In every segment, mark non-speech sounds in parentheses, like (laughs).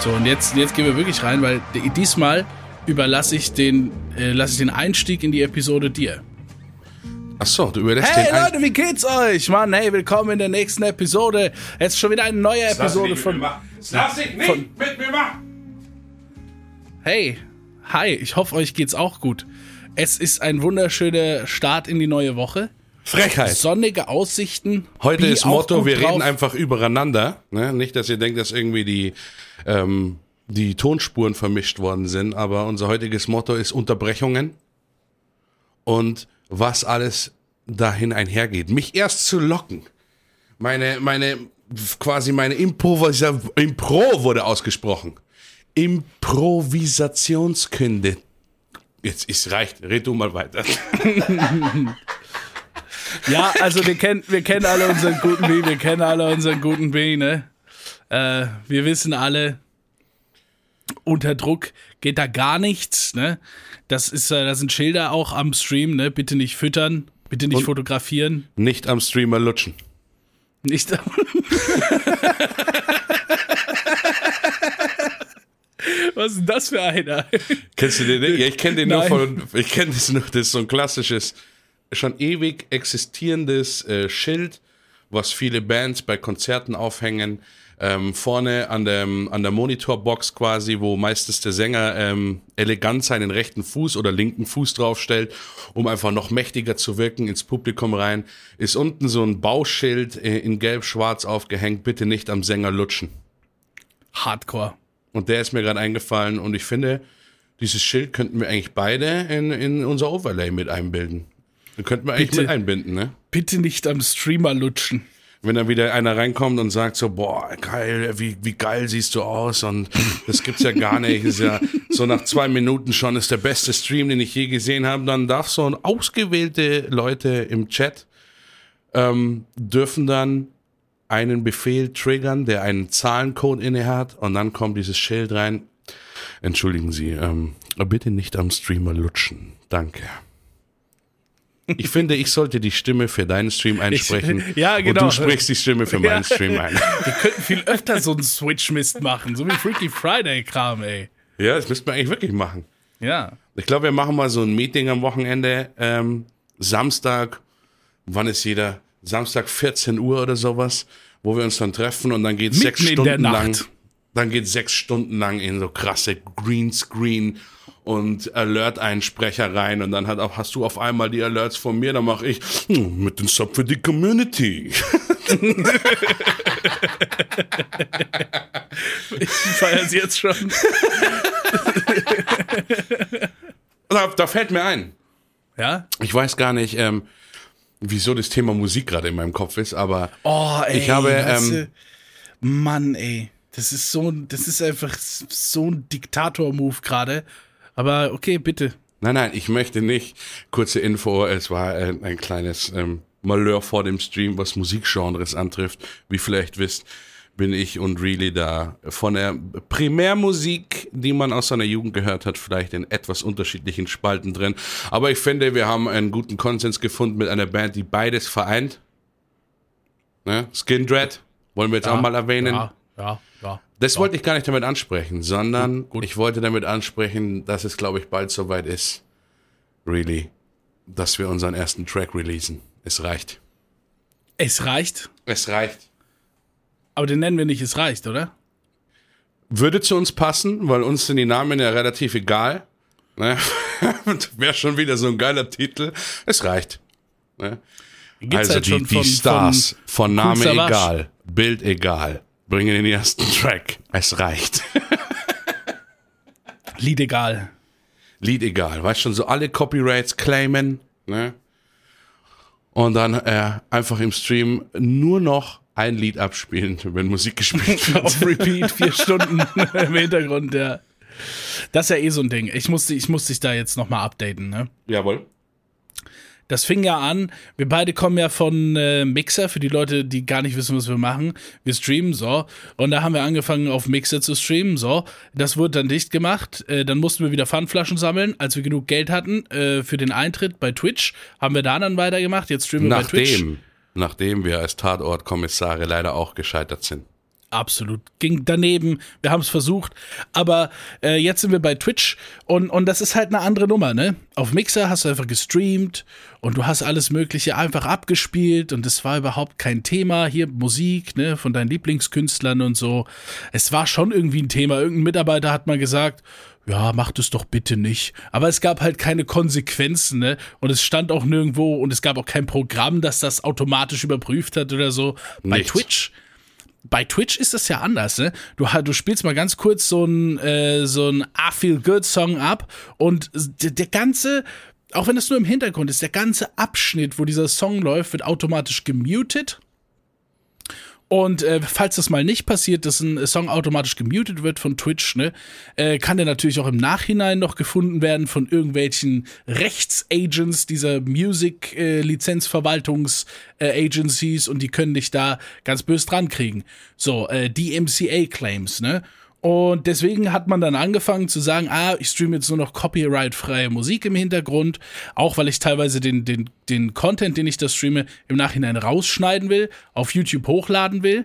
So, und jetzt, jetzt gehen wir wirklich rein, weil diesmal überlasse ich den, äh, lasse ich den Einstieg in die Episode dir. Ach so, du überlässt Hey den ein- Leute, wie geht's euch? Mann, hey, willkommen in der nächsten Episode. Jetzt ist schon wieder eine neue Episode von. Lass dich nicht von- mit mir machen! Hey, hi, ich hoffe, euch geht's auch gut. Es ist ein wunderschöner Start in die neue Woche. Frechheit. Sonnige Aussichten. Heute ist Motto, wir drauf. reden einfach übereinander. Ne? Nicht, dass ihr denkt, dass irgendwie die, ähm, die Tonspuren vermischt worden sind, aber unser heutiges Motto ist Unterbrechungen und was alles dahin einhergeht. Mich erst zu locken. Meine, meine, quasi meine Improvisa Impro wurde ausgesprochen. Improvisationskünde. Jetzt ist reicht, red du mal weiter. (laughs) Ja, also wir kennen, wir kennen alle unseren guten B, wir kennen alle unseren guten B, ne? Äh, wir wissen alle, unter Druck geht da gar nichts, ne? Das ist, äh, da sind Schilder auch am Stream, ne? Bitte nicht füttern, bitte nicht Und- fotografieren, Nicht am Streamer lutschen. nicht. (laughs) Was ist denn das für einer? Kennst du den nicht? Ja, ich kenne den nur Nein. von, ich kenne das nur, das ist so ein klassisches, schon ewig existierendes äh, Schild, was viele Bands bei Konzerten aufhängen. Ähm, vorne an der, an der Monitorbox quasi, wo meistens der Sänger ähm, elegant seinen rechten Fuß oder linken Fuß draufstellt, um einfach noch mächtiger zu wirken ins Publikum rein, ist unten so ein Bauschild äh, in gelb-schwarz aufgehängt, bitte nicht am Sänger lutschen. Hardcore. Und der ist mir gerade eingefallen und ich finde, dieses Schild könnten wir eigentlich beide in, in unser Overlay mit einbilden. Den könnten wir eigentlich Bitte. mit einbinden, ne? Bitte nicht am Streamer lutschen. Wenn dann wieder einer reinkommt und sagt so, boah, geil, wie, wie geil siehst du aus und das gibt's ja gar nicht. Ist ja so nach zwei Minuten schon ist der beste Stream, den ich je gesehen habe. Dann darf so ein ausgewählte Leute im Chat ähm, dürfen dann einen Befehl triggern, der einen Zahlencode inne hat und dann kommt dieses Schild rein. Entschuldigen Sie, ähm, bitte nicht am Streamer lutschen. Danke. Ich finde, ich sollte die Stimme für deinen Stream einsprechen. (laughs) ja, Und genau. du sprichst die Stimme für meinen Stream ein. (laughs) Wir könnten viel öfter so einen Switch-Mist machen, so wie Freaky Friday-Kram, ey. Ja, das müssten wir eigentlich wirklich machen. Ja. Ich glaube, wir machen mal so ein Meeting am Wochenende. Ähm, Samstag, wann ist jeder? Samstag 14 Uhr oder sowas, wo wir uns dann treffen und dann geht Mitten sechs Stunden lang. Dann geht sechs Stunden lang in so krasse Greenscreen und Alert-Einsprecher rein und dann hat auch, hast du auf einmal die Alerts von mir, dann mache ich hm, mit dem Sub für die Community. Ich feier's jetzt schon. Da, da fällt mir ein, Ja? ich weiß gar nicht, ähm, wieso das Thema Musik gerade in meinem Kopf ist, aber Oh, ey. Ich habe, ähm, du, Mann, ey. Das ist so ein, das ist einfach so ein Diktator-Move gerade. Aber okay, bitte. Nein, nein, ich möchte nicht. Kurze Info, es war ein, ein kleines ähm, Malheur vor dem Stream, was Musikgenres antrifft. Wie vielleicht wisst, bin ich und Really da von der Primärmusik, die man aus seiner Jugend gehört hat, vielleicht in etwas unterschiedlichen Spalten drin. Aber ich finde, wir haben einen guten Konsens gefunden mit einer Band, die beides vereint. Ne? Skin Dread, wollen wir jetzt auch mal erwähnen. Ja, ja, Das wollte ich gar nicht damit ansprechen, sondern Gut, gut. ich wollte damit ansprechen, dass es, glaube ich, bald soweit ist, really, dass wir unseren ersten Track releasen. Es reicht. Es reicht. Es reicht. Aber den nennen wir nicht, es reicht, oder? Würde zu uns passen, weil uns sind die Namen ja relativ egal. Ne? (laughs) Wäre schon wieder so ein geiler Titel. Es reicht. Ne? Also halt die, die von- Stars von, von Name egal, Bild egal, bringen den ersten Track. Es reicht. (laughs) Lied egal. Lied egal, weißt schon, so alle Copyrights claimen, ne? Und dann äh, einfach im Stream nur noch ein Lied abspielen, wenn Musik gespielt wird. Auf Repeat, vier Stunden (laughs) im Hintergrund, ja. Das ist ja eh so ein Ding. Ich musste, ich musste dich da jetzt nochmal updaten, ne? Jawohl. Das fing ja an, wir beide kommen ja von äh, Mixer, für die Leute, die gar nicht wissen, was wir machen. Wir streamen so. Und da haben wir angefangen, auf Mixer zu streamen, so. Das wurde dann dicht gemacht. Äh, dann mussten wir wieder Pfandflaschen sammeln. Als wir genug Geld hatten äh, für den Eintritt bei Twitch, haben wir da dann weitergemacht. Jetzt streamen wir bei Twitch. Nachdem, nachdem wir als Tatortkommissare leider auch gescheitert sind. Absolut. Ging daneben. Wir haben es versucht. Aber äh, jetzt sind wir bei Twitch und, und das ist halt eine andere Nummer, ne? Auf Mixer hast du einfach gestreamt und du hast alles Mögliche einfach abgespielt und es war überhaupt kein Thema. Hier Musik, ne, von deinen Lieblingskünstlern und so. Es war schon irgendwie ein Thema. Irgendein Mitarbeiter hat mal gesagt, ja, mach das doch bitte nicht. Aber es gab halt keine Konsequenzen, ne? Und es stand auch nirgendwo und es gab auch kein Programm, das das automatisch überprüft hat oder so. Bei. Twitch bei Twitch ist das ja anders, ne? Du, du spielst mal ganz kurz so ein, äh, so ein I Feel Good Song ab und der, der ganze, auch wenn es nur im Hintergrund ist, der ganze Abschnitt, wo dieser Song läuft, wird automatisch gemutet. Und äh, falls das mal nicht passiert, dass ein Song automatisch gemutet wird von Twitch, ne, äh, kann der natürlich auch im Nachhinein noch gefunden werden von irgendwelchen Rechtsagents dieser Music-Lizenzverwaltungs-Agencies und die können dich da ganz böse dran kriegen. So, äh, DMCA-Claims, ne? Und deswegen hat man dann angefangen zu sagen, ah, ich streame jetzt nur noch copyright-freie Musik im Hintergrund, auch weil ich teilweise den, den, den Content, den ich da streame, im Nachhinein rausschneiden will, auf YouTube hochladen will.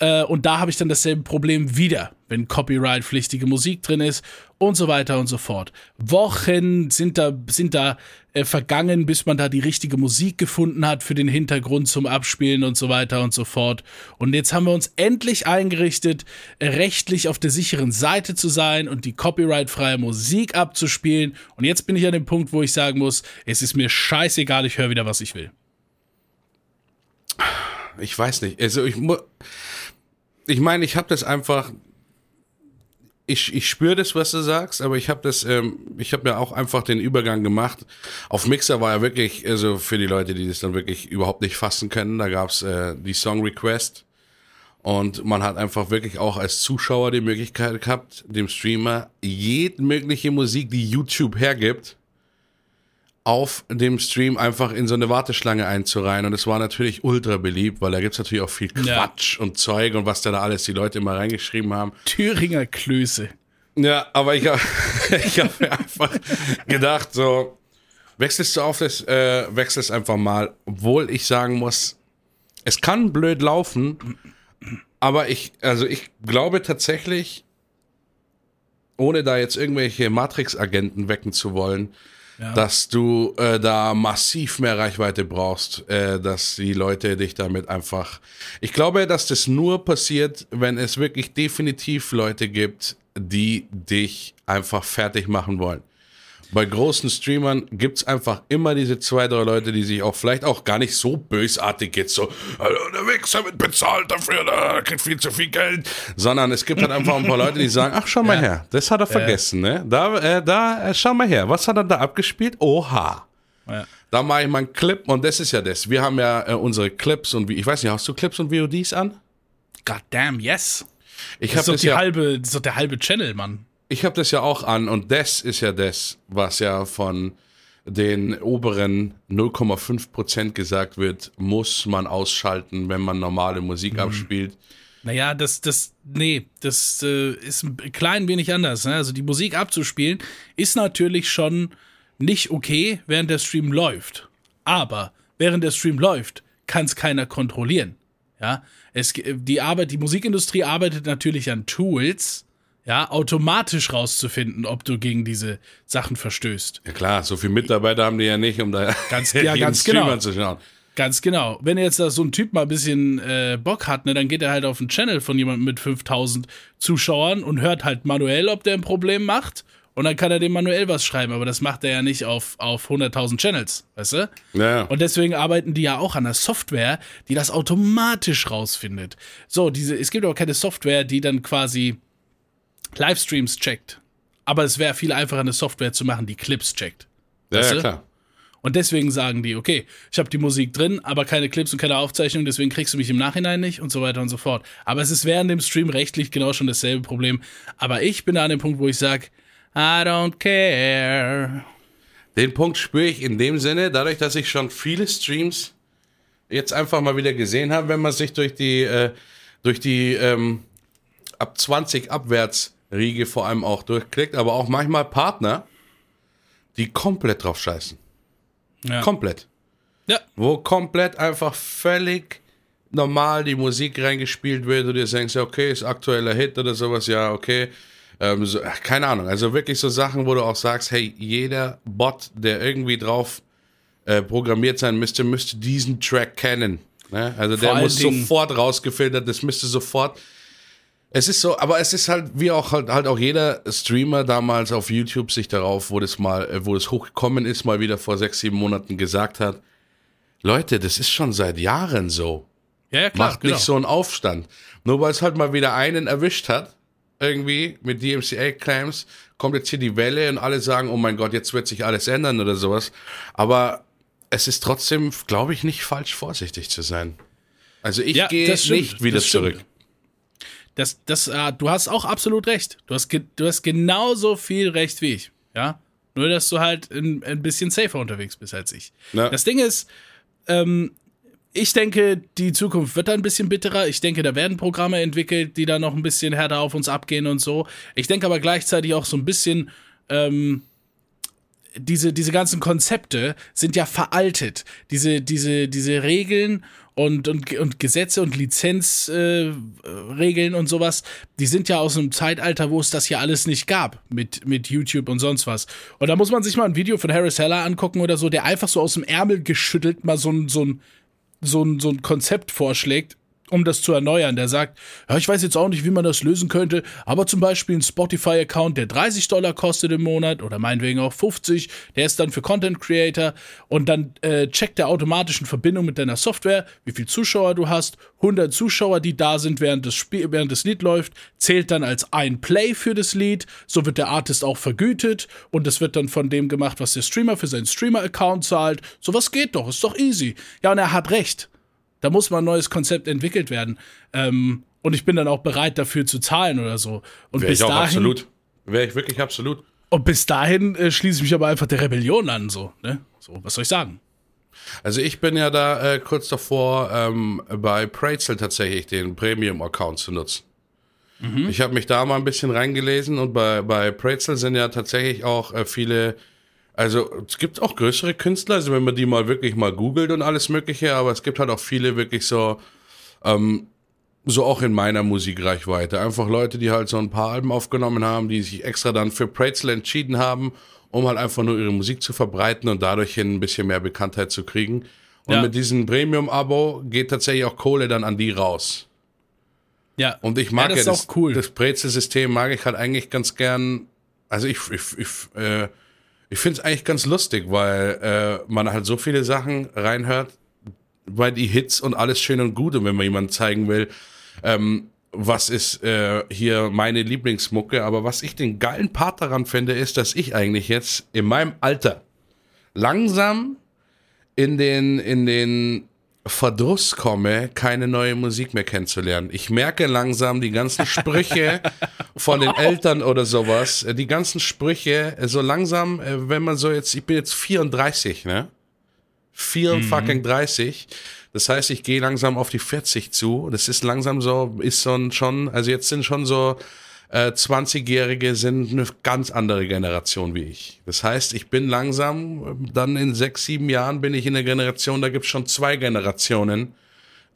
Äh, und da habe ich dann dasselbe Problem wieder, wenn copyright-pflichtige Musik drin ist und so weiter und so fort. Wochen sind da, sind da äh, vergangen, bis man da die richtige Musik gefunden hat für den Hintergrund zum Abspielen und so weiter und so fort. Und jetzt haben wir uns endlich eingerichtet, rechtlich auf der sicheren Seite zu sein und die copyright-freie Musik abzuspielen. Und jetzt bin ich an dem Punkt, wo ich sagen muss, es ist mir scheißegal, ich höre wieder, was ich will. Ich weiß nicht. Also ich mu ich meine, ich habe das einfach. Ich, ich spüre das, was du sagst, aber ich habe das, ähm, ich habe ja auch einfach den Übergang gemacht. Auf Mixer war ja wirklich, also für die Leute, die das dann wirklich überhaupt nicht fassen können, da gab's äh, die Song Request und man hat einfach wirklich auch als Zuschauer die Möglichkeit gehabt, dem Streamer jede mögliche Musik, die YouTube hergibt, auf dem Stream einfach in so eine Warteschlange einzureihen. Und es war natürlich ultra beliebt, weil da gibt's natürlich auch viel Ja. Quatsch und Zeug und was da, da alles die Leute immer reingeschrieben haben. Thüringer Klöße. Ja, aber ich habe (laughs) ich hab mir einfach gedacht, so, wechselst du auf das, äh, wechselst einfach mal, obwohl ich sagen muss, es kann blöd laufen, aber ich, also ich glaube tatsächlich, ohne da jetzt irgendwelche Matrix-Agenten wecken zu wollen, Ja. dass du äh, da massiv mehr Reichweite brauchst, äh, dass die Leute dich damit einfach. Ich glaube, dass das nur passiert, wenn es wirklich definitiv Leute gibt, die dich einfach fertig machen wollen. Bei großen Streamern gibt's einfach immer diese zwei, drei Leute, die sich auch vielleicht auch gar nicht so bösartig jetzt so, "Alter, der Wichser wird bezahlt dafür, der kriegt viel zu viel Geld, sondern es gibt halt einfach ein paar Leute, die sagen, ach, schau mal Ja. her, das hat er vergessen, ne? Da, äh, da, äh, schau mal her, was hat er da abgespielt? Oha. Ja. Da mache ich mal einen Clip und das ist ja das. Wir haben ja äh, unsere Clips und wie, ich weiß nicht, hast du Clips und VODs an? God damn, yes. Ich Das ist doch die ja, halbe, das ist doch der halbe Channel, Mann. Ich hab das ja auch an und das ist ja das, was ja von den oberen 0,5% gesagt wird, muss man ausschalten, wenn man normale Musik abspielt. Naja, das, das, nee, das äh, ist ein klein wenig anders. Ne? Also die Musik abzuspielen ist natürlich schon nicht okay, während der Stream läuft. Aber während der Stream läuft, kann es keiner kontrollieren. Ja, es, die Arbeit, die Musikindustrie arbeitet natürlich an Tools, ja, automatisch rauszufinden, ob du gegen diese Sachen verstößt. Ja klar, so viele Mitarbeiter haben die ja nicht, um da Ganz- (laughs) ja, ganz Stream genau. anzuschauen. Ganz genau. Wenn jetzt da so ein Typ mal ein bisschen äh, Bock hat, ne, dann geht er halt auf einen Channel von jemandem mit 5000 Zuschauern und hört halt manuell, ob der ein Problem macht. Und dann kann er dem manuell was schreiben, aber das macht er ja nicht auf, auf 100.000 Channels, weißt du? Ja. Und deswegen arbeiten die ja auch an der Software, die das automatisch rausfindet. So, diese, es gibt aber keine Software, die dann quasi Livestreams checkt. Aber es wäre viel einfacher, eine Software zu machen, die Clips checkt. ja, ja, klar. Und deswegen sagen die, okay, ich habe die Musik drin, aber keine Clips und keine Aufzeichnung, deswegen kriegst du mich im Nachhinein nicht und so weiter und so fort. Aber es ist während dem Stream rechtlich genau schon dasselbe Problem. Aber ich bin da an dem Punkt, wo ich sage, I don't care. Den Punkt spüre ich in dem Sinne, dadurch, dass ich schon viele Streams jetzt einfach mal wieder gesehen habe, wenn man sich durch die, äh, durch die ähm, ab 20 abwärts Riege vor allem auch durchklickt, aber auch manchmal Partner, die komplett drauf scheißen. Ja. Komplett. Ja. Wo komplett einfach völlig normal die Musik reingespielt wird und du denkst, okay, ist aktueller Hit oder sowas, ja, okay. Ähm, so, keine Ahnung, also wirklich so Sachen, wo du auch sagst, hey, jeder Bot, der irgendwie drauf äh, programmiert sein müsste, müsste diesen Track kennen. Ne? Also Vor der muss Dingen. sofort rausgefiltert, das müsste sofort. Es ist so, aber es ist halt, wie auch halt, halt auch jeder Streamer damals auf YouTube sich darauf, wo das mal, äh, wo es hochgekommen ist, mal wieder vor sechs, sieben Monaten gesagt hat, Leute, das ist schon seit Jahren so. Ja, ja klar, Macht genau. nicht so einen Aufstand. Nur weil es halt mal wieder einen erwischt hat, irgendwie mit DMCA-Claims, kommt jetzt hier die Welle und alle sagen, oh mein Gott, jetzt wird sich alles ändern oder sowas. Aber es ist trotzdem, glaube ich, nicht falsch, vorsichtig zu sein. Also ich ja, gehe nicht wieder zurück. Das, das, äh, du hast auch absolut recht. Du hast, du hast genauso viel Recht wie ich. Ja. Nur, dass du halt ein, ein bisschen safer unterwegs bist als ich. Na. Das Ding ist, ähm, ich denke, die Zukunft wird da ein bisschen bitterer. Ich denke, da werden Programme entwickelt, die da noch ein bisschen härter auf uns abgehen und so. Ich denke aber gleichzeitig auch so ein bisschen, ähm, diese, diese ganzen Konzepte sind ja veraltet. Diese, diese, diese Regeln und, und, und Gesetze und Lizenzregeln äh, und sowas, die sind ja aus einem Zeitalter, wo es das hier alles nicht gab mit, mit YouTube und sonst was. Und da muss man sich mal ein Video von Harris Heller angucken oder so, der einfach so aus dem Ärmel geschüttelt mal so ein, so ein, so ein, so ein Konzept vorschlägt, um das zu erneuern. Der sagt, ja, ich weiß jetzt auch nicht, wie man das lösen könnte, aber zum Beispiel ein Spotify-Account, der 30 Dollar kostet im Monat oder meinetwegen auch 50, der ist dann für Content Creator und dann äh, checkt er automatisch in Verbindung mit deiner Software, wie viel Zuschauer du hast. 100 Zuschauer, die da sind, während das, Spiel, während das Lied läuft, zählt dann als ein Play für das Lied. So wird der Artist auch vergütet und es wird dann von dem gemacht, was der Streamer für seinen Streamer-Account zahlt. Sowas geht doch, ist doch easy. Ja, und er hat recht. Da muss mal ein neues Konzept entwickelt werden. Ähm, und ich bin dann auch bereit dafür zu zahlen oder so. Und Wäre bis ich auch dahin, absolut. Wäre ich wirklich absolut. Und bis dahin äh, schließe ich mich aber einfach der Rebellion an, so, ne? So, was soll ich sagen? Also ich bin ja da äh, kurz davor, ähm, bei Prazel tatsächlich den Premium-Account zu nutzen. Mhm. Ich habe mich da mal ein bisschen reingelesen und bei, bei Prazel sind ja tatsächlich auch äh, viele also es gibt auch größere Künstler, also wenn man die mal wirklich mal googelt und alles Mögliche, aber es gibt halt auch viele wirklich so, ähm, so auch in meiner Musikreichweite. Einfach Leute, die halt so ein paar Alben aufgenommen haben, die sich extra dann für Prazel entschieden haben, um halt einfach nur ihre Musik zu verbreiten und dadurch hin ein bisschen mehr Bekanntheit zu kriegen. Und ja. mit diesem Premium-Abo geht tatsächlich auch Kohle dann an die raus. Ja. Und ich mag ja, das, ja, das, cool. das Brezel-System mag ich halt eigentlich ganz gern. Also ich, ich, ich äh, ich finde es eigentlich ganz lustig, weil äh, man halt so viele Sachen reinhört, weil die Hits und alles schön und gut und wenn man jemandem zeigen will, ähm, was ist äh, hier meine Lieblingsmucke, aber was ich den geilen Part daran finde, ist, dass ich eigentlich jetzt in meinem Alter langsam in den, in den Verdruss komme, keine neue Musik mehr kennenzulernen. Ich merke langsam die ganzen Sprüche (laughs) von den Eltern oder sowas, äh, die ganzen Sprüche, äh, so langsam, äh, wenn man so jetzt, ich bin jetzt 34, ne? 4 mhm. fucking 30. Das heißt, ich gehe langsam auf die 40 zu. Das ist langsam so, ist so ein schon, also jetzt sind schon so äh, 20-Jährige sind eine ganz andere Generation wie ich. Das heißt, ich bin langsam, dann in sechs, sieben Jahren bin ich in der Generation, da gibt es schon zwei Generationen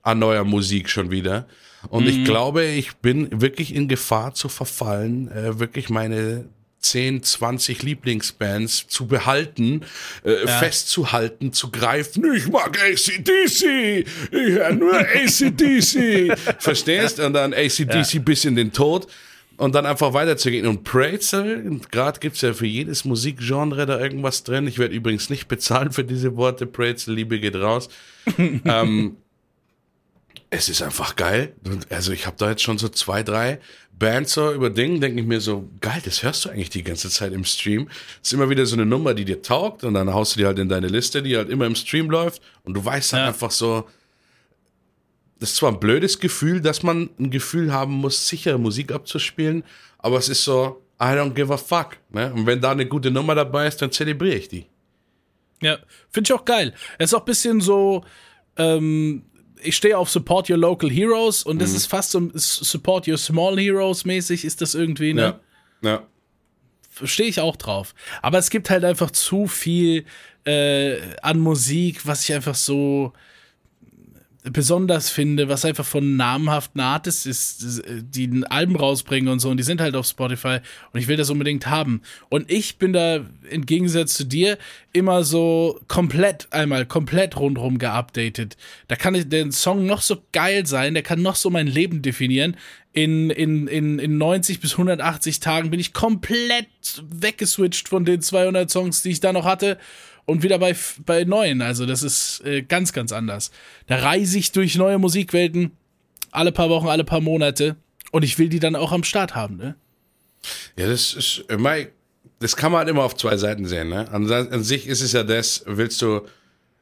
an neuer Musik schon wieder. Und mhm. ich glaube, ich bin wirklich in Gefahr zu verfallen, äh, wirklich meine 10, 20 Lieblingsbands zu behalten, äh, ja. festzuhalten, zu greifen. Ich mag ACDC, ich höre nur ACDC. (laughs) Verstehst? Und dann ACDC ja. bis in den Tod und dann einfach weiterzugehen. Und Prazel, gerade gibt es ja für jedes Musikgenre da irgendwas drin. Ich werde übrigens nicht bezahlen für diese Worte. Prazel, Liebe geht raus. (laughs) ähm, es ist einfach geil. Also ich habe da jetzt schon so zwei, drei Bands so über Dinge, denke ich mir so, geil, das hörst du eigentlich die ganze Zeit im Stream. Das ist immer wieder so eine Nummer, die dir taugt und dann haust du die halt in deine Liste, die halt immer im Stream läuft und du weißt dann ja. einfach so, das ist zwar ein blödes Gefühl, dass man ein Gefühl haben muss, sichere Musik abzuspielen, aber es ist so, I don't give a fuck. Ne? Und wenn da eine gute Nummer dabei ist, dann zelebriere ich die. Ja, finde ich auch geil. Es ist auch ein bisschen so, ähm, ich stehe auf Support Your Local Heroes und das mhm. ist fast so Support Your Small Heroes mäßig, ist das irgendwie, ne? Ja. ja. Stehe ich auch drauf. Aber es gibt halt einfach zu viel äh, an Musik, was ich einfach so besonders finde, was einfach von namhaften Artists ist, die Album rausbringen und so, und die sind halt auf Spotify und ich will das unbedingt haben. Und ich bin da im Gegensatz zu dir immer so komplett, einmal komplett rundherum geupdatet. Da kann ich, der Song noch so geil sein, der kann noch so mein Leben definieren. In, in, in, in 90 bis 180 Tagen bin ich komplett weggeswitcht von den 200 Songs, die ich da noch hatte und wieder bei, bei neuen. Also das ist äh, ganz, ganz anders. Da reise ich durch neue Musikwelten alle paar Wochen, alle paar Monate und ich will die dann auch am Start haben, ne? Ja, das ist immer, das kann man halt immer auf zwei Seiten sehen, ne? An, an sich ist es ja das, willst du,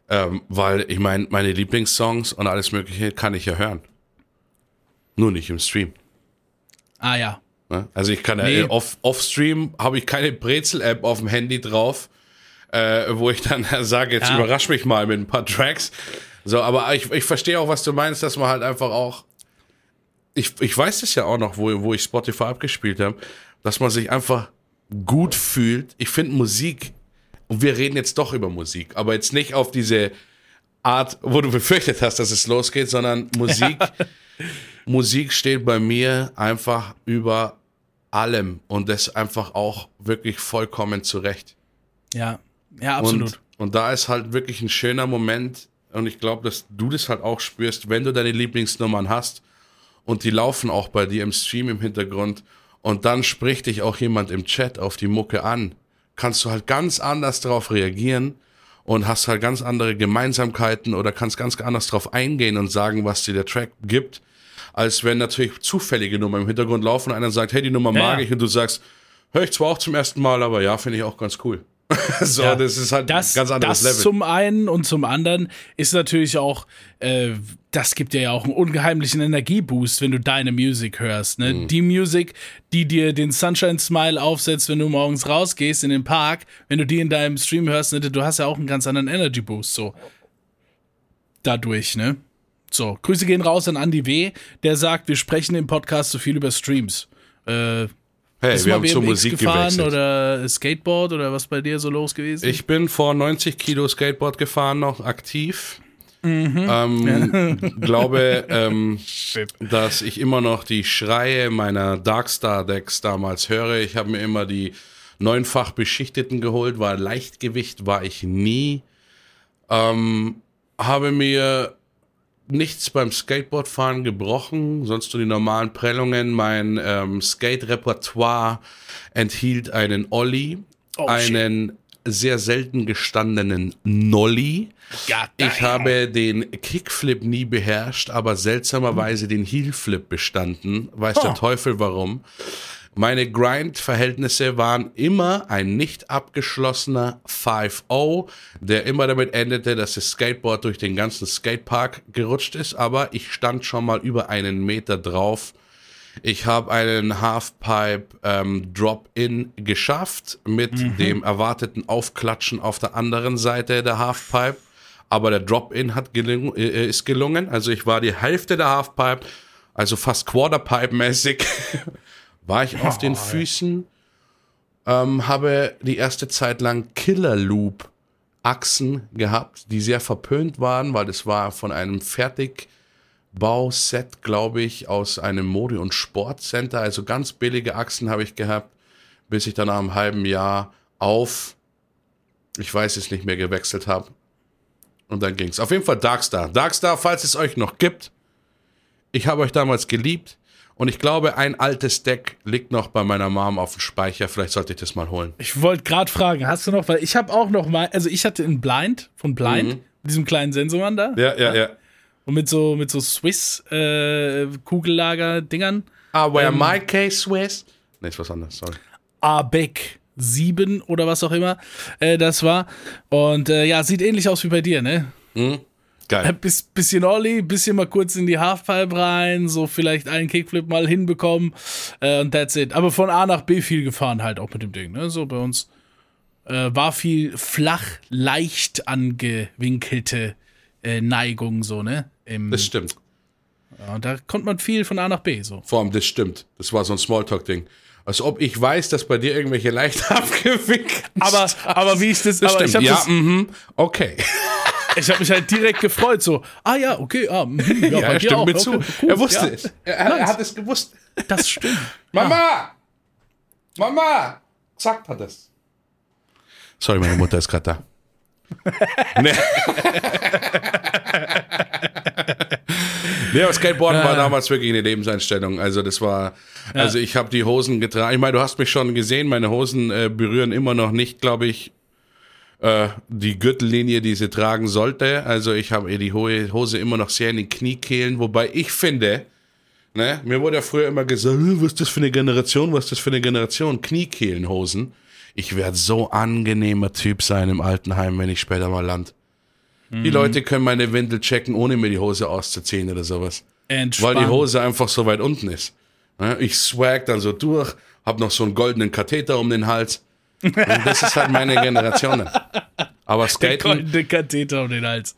ähm, weil ich meine, meine Lieblingssongs und alles Mögliche kann ich ja hören. Nur nicht im Stream. Ah ja. Ne? Also ich kann nee. ja off, off-Stream habe ich keine Brezel-App auf dem Handy drauf äh, wo ich dann (laughs) sage, jetzt ja. überrasch mich mal mit ein paar Tracks. So, aber ich, ich verstehe auch, was du meinst, dass man halt einfach auch. Ich, ich weiß es ja auch noch, wo, wo ich Spotify abgespielt habe, dass man sich einfach gut fühlt. Ich finde Musik, und wir reden jetzt doch über Musik, aber jetzt nicht auf diese Art, wo du befürchtet hast, dass es losgeht, sondern (laughs) Musik. Musik steht bei mir einfach über allem und das einfach auch wirklich vollkommen zurecht. Ja, ja, absolut. Und, und da ist halt wirklich ein schöner Moment und ich glaube, dass du das halt auch spürst, wenn du deine Lieblingsnummern hast und die laufen auch bei dir im Stream im Hintergrund und dann spricht dich auch jemand im Chat auf die Mucke an, kannst du halt ganz anders darauf reagieren und hast halt ganz andere Gemeinsamkeiten oder kannst ganz anders darauf eingehen und sagen, was dir der Track gibt, als wenn natürlich zufällige Nummern im Hintergrund laufen und einer sagt, hey, die Nummer mag ja. ich und du sagst, höre ich zwar auch zum ersten Mal, aber ja, finde ich auch ganz cool. (laughs) so, ja, das ist halt das, ein ganz anderes das Level. Zum einen und zum anderen ist natürlich auch, äh, das gibt dir ja auch einen ungeheimlichen Energieboost, wenn du deine Musik hörst. Ne? Mhm. Die Musik, die dir den Sunshine Smile aufsetzt, wenn du morgens rausgehst in den Park, wenn du die in deinem Stream hörst, ne? du hast ja auch einen ganz anderen Energy Boost. So. Dadurch, ne? So, Grüße gehen raus an Andy W., der sagt, wir sprechen im Podcast so viel über Streams. Äh, Hey, Bist wir haben zur Musik gefahren gewechselt. oder Skateboard oder was bei dir so los gewesen? Ich bin vor 90 Kilo Skateboard gefahren, noch aktiv. Mhm. Ähm, ja. (laughs) glaube, ähm, dass ich immer noch die Schreie meiner Darkstar Decks damals höre. Ich habe mir immer die neunfach beschichteten geholt, war Leichtgewicht, war ich nie. Ähm, habe mir nichts beim Skateboardfahren gebrochen, sonst nur die normalen Prellungen. Mein ähm, Skate-Repertoire enthielt einen Ollie, oh, einen shit. sehr selten gestandenen Nolly. ich habe den Kickflip nie beherrscht, aber seltsamerweise den Heelflip bestanden. Weiß oh. der Teufel warum. Meine Grind-Verhältnisse waren immer ein nicht abgeschlossener 5-0, der immer damit endete, dass das Skateboard durch den ganzen Skatepark gerutscht ist, aber ich stand schon mal über einen Meter drauf. Ich habe einen Halfpipe ähm, Drop-In geschafft mit mhm. dem erwarteten Aufklatschen auf der anderen Seite der Halfpipe. Aber der Drop-In hat gelung, äh, ist gelungen. Also ich war die Hälfte der Halfpipe, also fast Quarterpipe-mäßig (laughs) war ich auf den (laughs) Füßen, ähm, habe die erste Zeit lang Killer Loop Achsen gehabt, die sehr verpönt waren, weil das war von einem Fertigbauset, glaube ich, aus einem Mode- und Sportcenter. Also ganz billige Achsen habe ich gehabt, bis ich dann nach einem halben Jahr auf, ich weiß es nicht mehr, gewechselt habe. Und dann ging es. Auf jeden Fall Darkstar. Darkstar, falls es euch noch gibt. Ich habe euch damals geliebt. Und ich glaube, ein altes Deck liegt noch bei meiner Mom auf dem Speicher. Vielleicht sollte ich das mal holen. Ich wollte gerade fragen, hast du noch, weil ich habe auch noch mal, also ich hatte einen Blind von Blind, mhm. mit diesem kleinen Sensormann da. Ja, ja, ja. Und mit so, mit so Swiss-Kugellager-Dingern. Äh, ah, where ähm, my case Swiss? Nee, ist was anderes, sorry. Abeck 7 oder was auch immer äh, das war. Und äh, ja, sieht ähnlich aus wie bei dir, ne? Mhm. Geil. Bis, bisschen Olli, bisschen mal kurz in die Halfpipe rein, so vielleicht einen Kickflip mal hinbekommen äh, und that's it. Aber von A nach B viel gefahren halt auch mit dem Ding, ne? So bei uns äh, war viel flach, leicht angewinkelte äh, Neigung, so, ne? Im, das stimmt. Ja, und da konnte man viel von A nach B, so. Vor allem, das stimmt. Das war so ein Smalltalk-Ding. Als ob ich weiß, dass bei dir irgendwelche leicht (laughs) abgewinkt Aber, aber wie ich das, das aber stimmt. ich ja, das, mm -hmm, okay. Ich habe mich halt direkt gefreut, so, ah ja, okay, ah, mhm, ja, Ja, bei er dir stimmt auch, mir okay, zu. cool, er wusste ja. es. Er, er, hat es gewusst. Das stimmt. Mama! Mama! Sagt er das. Sorry, meine Mutter ist gerade da. (laughs) nee. nee, aber Skateboarden war damals wirklich eine Lebenseinstellung. Also das war, also ich habe die Hosen getragen. Ich meine, du hast mich schon gesehen, meine Hosen äh, berühren immer noch nicht, glaube ich, äh, die Gürtellinie, die sie tragen sollte. Also ich habe ihr die hohe Hose immer noch sehr in den Kniekehlen, wobei ich finde, ne, mir wurde ja früher immer gesagt, "Äh, was ist das für eine Generation, was ist das für eine Generation, Kniekehlenhosen. Ich werde so angenehmer Typ sein im Altenheim, wenn ich später mal land. Die Leute können meine Windel checken, ohne mir die Hose auszuziehen oder sowas. Weil Entspannt. die Hose einfach so weit unten ist. Ne, Ich swag dann so durch, hab noch so einen goldenen Katheter um den Hals. Und das ist halt meine Generation. Aber Skaten, Goldene Katheter um den Hals.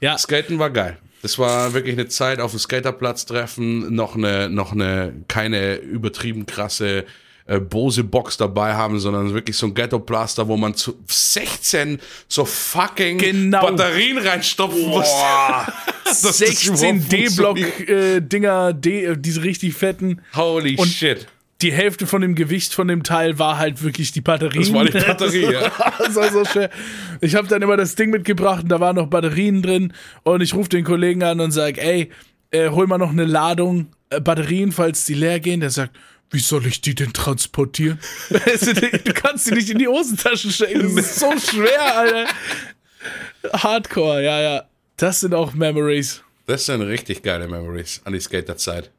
Ja, Skaten war geil. Das war wirklich eine Zeit auf dem Skaterplatz treffen, noch eine, noch eine, keine übertrieben krasse äh, Bose-Box dabei haben, sondern wirklich so ein Ghetto-Plaster, wo man zu 16 so fucking Genau. Batterien reinstopfen muss. Dass (laughs) das 16 überhaupt funktioniert. D-Block-Dinger, D, äh, diese richtig fetten. Holy Und- shit. Die Hälfte von dem Gewicht von dem Teil war halt wirklich die Batterie. Das war die Batterie, ja. (laughs) Das war so schwer. Ich habe dann immer das Ding mitgebracht und da waren noch Batterien drin und ich rufe den Kollegen an und sage, ey, äh, hol mal noch eine Ladung äh, Batterien, falls die leer gehen. Der sagt, wie soll ich die denn transportieren? (laughs) Du kannst die nicht in die Hosentasche stecken. Das ist so schwer, Alter. Hardcore, ja, ja. Das sind auch Memories. Das sind richtig geile Memories an die Skaterzeit.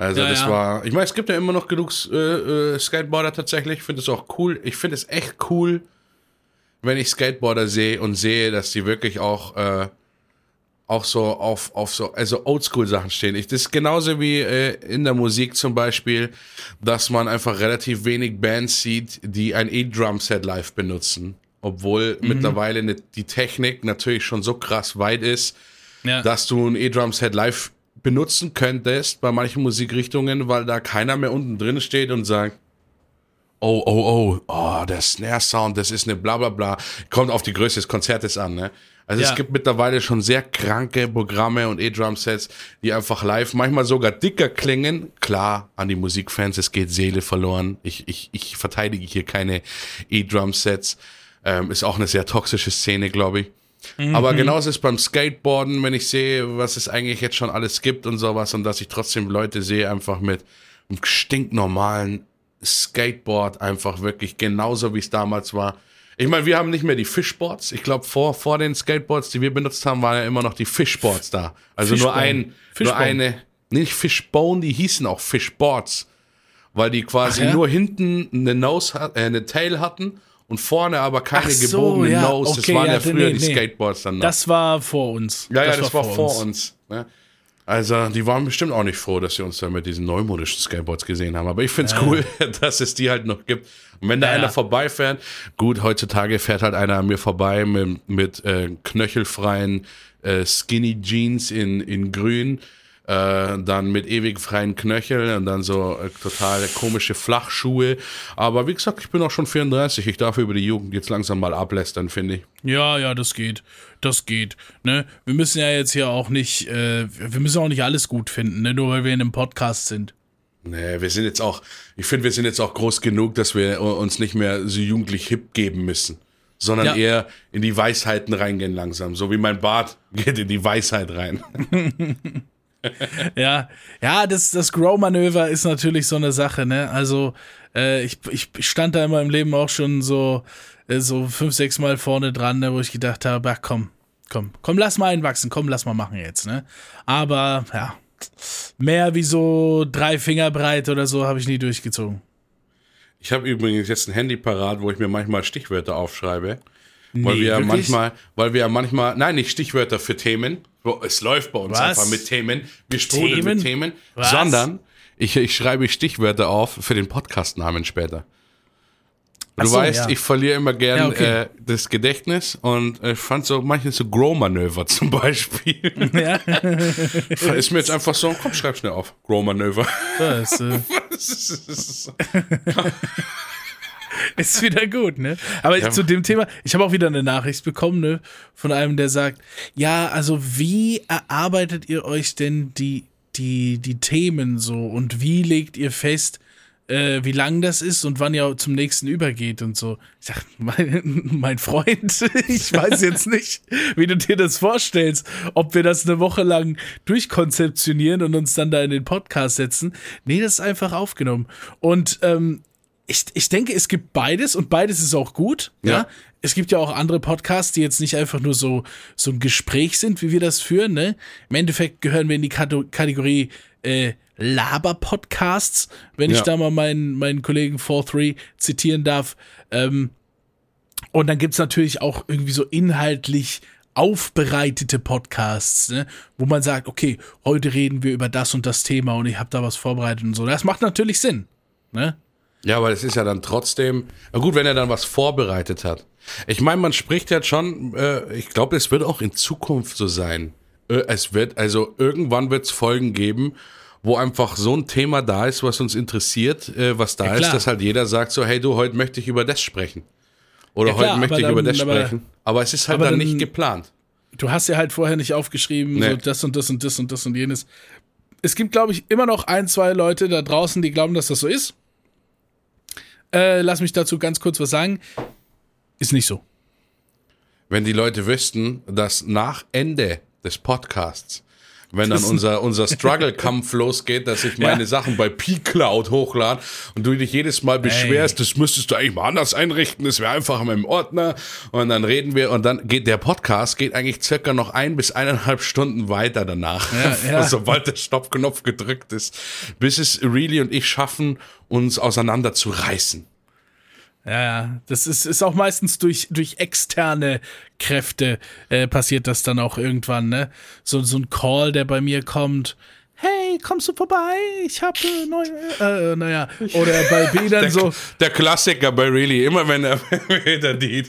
Also Ja, das ja. war, ich meine, es gibt ja immer noch genug äh, äh, Skateboarder tatsächlich. Ich finde es auch cool. Ich finde es echt cool, wenn ich Skateboarder sehe und sehe, dass die wirklich auch äh, auch so auf, auf so, also Oldschool-Sachen stehen. Ich, das ist genauso wie äh, in der Musik zum Beispiel, dass man einfach relativ wenig Bands sieht, die ein E-Drum-Set live benutzen. Obwohl Mhm. mittlerweile ne, die Technik natürlich schon so krass weit ist, Ja. dass du ein E-Drum-Set live benutzen könntest bei manchen Musikrichtungen, weil da keiner mehr unten drin steht und sagt, oh, oh, oh, oh, der Snare-Sound, das ist eine bla bla bla. Kommt auf die Größe des Konzertes an, ne? Also Ja. es gibt mittlerweile schon sehr kranke Programme und E-Drum-Sets, die einfach live manchmal sogar dicker klingen. Klar, an die Musikfans, es geht Seele verloren. Ich, ich, ich verteidige hier keine E-Drum-Sets. Ähm, ist auch eine sehr toxische Szene, glaube ich. Aber genauso ist beim Skateboarden, wenn ich sehe, was es eigentlich jetzt schon alles gibt und sowas und dass ich trotzdem Leute sehe, einfach mit einem stinknormalen Skateboard, einfach wirklich genauso wie es damals war. Ich meine, wir haben nicht mehr die Fishboards. Ich glaube, vor, vor den Skateboards, die wir benutzt haben, waren ja immer noch die Fishboards da. Also nur Fishbone. ein, nur Fishbone. eine, nicht Fishbone, die hießen auch Fishboards. Weil die quasi Ach ja? nur hinten eine Nose, äh, eine Tail hatten und vorne aber keine so, gebogene ja, Nose. okay, das waren ja, ja, früher nee, die nee. Skateboards dann noch. Das war vor uns. ja, ja, das, war, vor uns. ne? Also, die waren bestimmt auch nicht froh, dass sie uns da mit diesen neumodischen Skateboards gesehen haben. Aber ich find's cool, (laughs) dass es die halt noch gibt. Und wenn da Ja, einer ja. vorbeifährt, gut, heutzutage fährt halt einer an mir vorbei mit, mit äh, knöchelfreien äh, Skinny Jeans in, in grün, äh, dann mit ewig freien Knöcheln und dann so äh, total komische Flachschuhe. Aber wie gesagt, ich bin auch schon 34. Ich darf über die Jugend jetzt langsam mal ablästern, finde ich. Ja, ja, das geht. Das geht. Ne? Wir müssen ja jetzt hier auch nicht, äh, wir müssen auch nicht alles gut finden, ne? nur weil wir in einem Podcast sind. Nee, wir sind jetzt auch, ich finde, wir sind jetzt auch groß genug, dass wir uns nicht mehr so jugendlich hip geben müssen, sondern Ja. eher in die Weisheiten reingehen langsam. So wie mein Bart (laughs) geht in die Weisheit rein. (laughs) (laughs) Ja, ja, das, das Grow-Manöver ist natürlich so eine Sache, ne? Also, äh, ich, ich stand da in meinem Leben auch schon so, äh, so fünf, sechs Mal vorne dran, ne, wo ich gedacht habe, ach komm, komm, komm, lass mal einwachsen, komm, lass mal machen jetzt, ne? Aber, ja, mehr wie so drei Finger breit oder so habe ich nie durchgezogen. Ich habe übrigens jetzt ein Handy parat, wo ich mir manchmal Stichwörter aufschreibe. Weil Nee, wir ja manchmal, weil wir ja manchmal, nein, nicht Stichwörter für Themen. Es läuft bei uns Was? einfach mit Themen. Wir sprudeln Themen? mit Themen. Was? Sondern ich, ich schreibe Stichwörter auf für den Podcastnamen später. Du so, weißt, ja. ich verliere immer gern Ja, okay. äh, das Gedächtnis und ich fand so manche so Grow-Manöver (laughs) zum Beispiel. Ja, (laughs) ist mir jetzt einfach so, komm, schreib schnell auf. Grow-Manöver. (laughs) das, äh, ist (laughs) wieder gut, ne? Aber Ja. zu dem Thema, ich habe auch wieder eine Nachricht bekommen, ne, von einem, der sagt, ja, also wie erarbeitet ihr euch denn die, die, die Themen so und wie legt ihr fest, äh, wie lang das ist und wann ihr zum nächsten übergeht und so. Ich sag, (laughs) mein, mein Freund, (laughs) ich weiß jetzt nicht, wie du dir das vorstellst, ob wir das eine Woche lang durchkonzeptionieren und uns dann da in den Podcast setzen. Nee, das ist einfach aufgenommen. Und ähm, ich, ich denke, es gibt beides und beides ist auch gut. Ja. Ja. Es gibt ja auch andere Podcasts, die jetzt nicht einfach nur so, so ein Gespräch sind, wie wir das führen. Ne? Im Endeffekt gehören wir in die Kategorie äh, Laber-Podcasts, wenn ich Ja. da mal meinen, meinen Kollegen 43 zitieren darf. Ähm, und dann gibt's natürlich auch irgendwie so inhaltlich aufbereitete Podcasts, ne? wo man sagt, okay, heute reden wir über das und das Thema und ich habe da was vorbereitet und so. Das macht natürlich Sinn. Ne? Ja, aber es ist ja dann trotzdem, na gut, wenn er dann was vorbereitet hat. Ich meine, man spricht ja schon, äh, ich glaube, es wird auch in Zukunft so sein. Äh, es wird, also irgendwann wird es Folgen geben, wo einfach so ein Thema da ist, was uns interessiert, äh, was da Ja, ist, dass halt jeder sagt so, hey du, heute möchte ich über das sprechen. Oder Ja, klar, heute möchte aber ich über dann- das aber- sprechen. Aber es ist halt aber dann dann- nicht geplant. Du hast ja halt vorher nicht aufgeschrieben, Nee. so das und das und das und das und jenes. Es gibt, glaube ich, immer noch ein, zwei Leute da draußen, die glauben, dass das so ist. Äh, lass mich dazu ganz kurz was sagen. Ist nicht so. wenn die Leute wüssten, dass nach Ende des Podcasts, wenn dann unser, unser Struggle-Kampf (laughs) losgeht, dass ich meine Ja. Sachen bei P-Cloud hochlade und du dich jedes Mal beschwerst, das müsstest du eigentlich mal anders einrichten, das wäre einfach mit dem Ordner und dann reden wir und dann geht der Podcast geht eigentlich circa noch ein bis eineinhalb Stunden weiter danach, Ja, (laughs) ja. sobald der Stoppknopf gedrückt ist, bis es Really und ich schaffen, uns auseinander zu reißen. Ja. Das ist, ist auch meistens durch, durch externe Kräfte äh, passiert das dann auch irgendwann, ne? So, so ein Call, der bei mir kommt. Hey, kommst du vorbei? Ich habe äh, neue. Äh, naja. Oder bei (laughs) B dann Der, so. der Klassiker bei Really, immer wenn er (laughs) wieder die,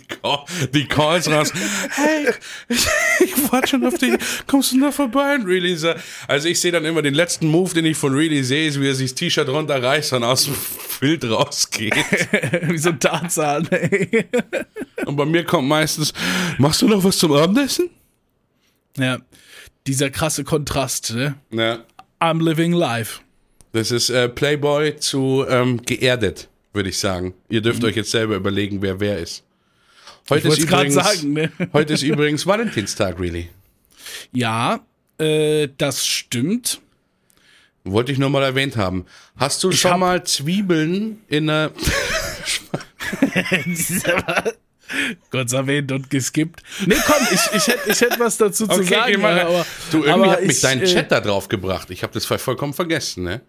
die Calls raus, hey, ich, ich warte schon auf dich, kommst du noch vorbei? Und Really sagt, also ich sehe dann immer den letzten Move, den ich von Really sehe, ist, wie er sich das T-Shirt runterreißt und aus dem Bild rausgeht. (laughs) wie so ein Tarzan. ey. Und bei mir kommt meistens, machst du noch was zum Abendessen? ja. Dieser krasse Kontrast, ne? Ja, I'm living life. das ist äh, Playboy zu ähm, geerdet, würde ich sagen. Ihr dürft euch jetzt selber überlegen, wer wer ist. Heute Ich ist, übrigens, sagen, ne? (laughs) heute ist übrigens Valentinstag, Really. Ja, äh, das stimmt. Wollte ich nur mal erwähnt haben. Hast du schon hab- mal Zwiebeln in einer. (laughs) (laughs) Kurz erwähnt und geskippt. Nee, komm, ich, ich hätte ich hätt was dazu zu sagen. mal ja, aber, du, irgendwie hat mich ich, dein äh, Chat da drauf gebracht. Ich habe das voll- vollkommen vergessen, ne?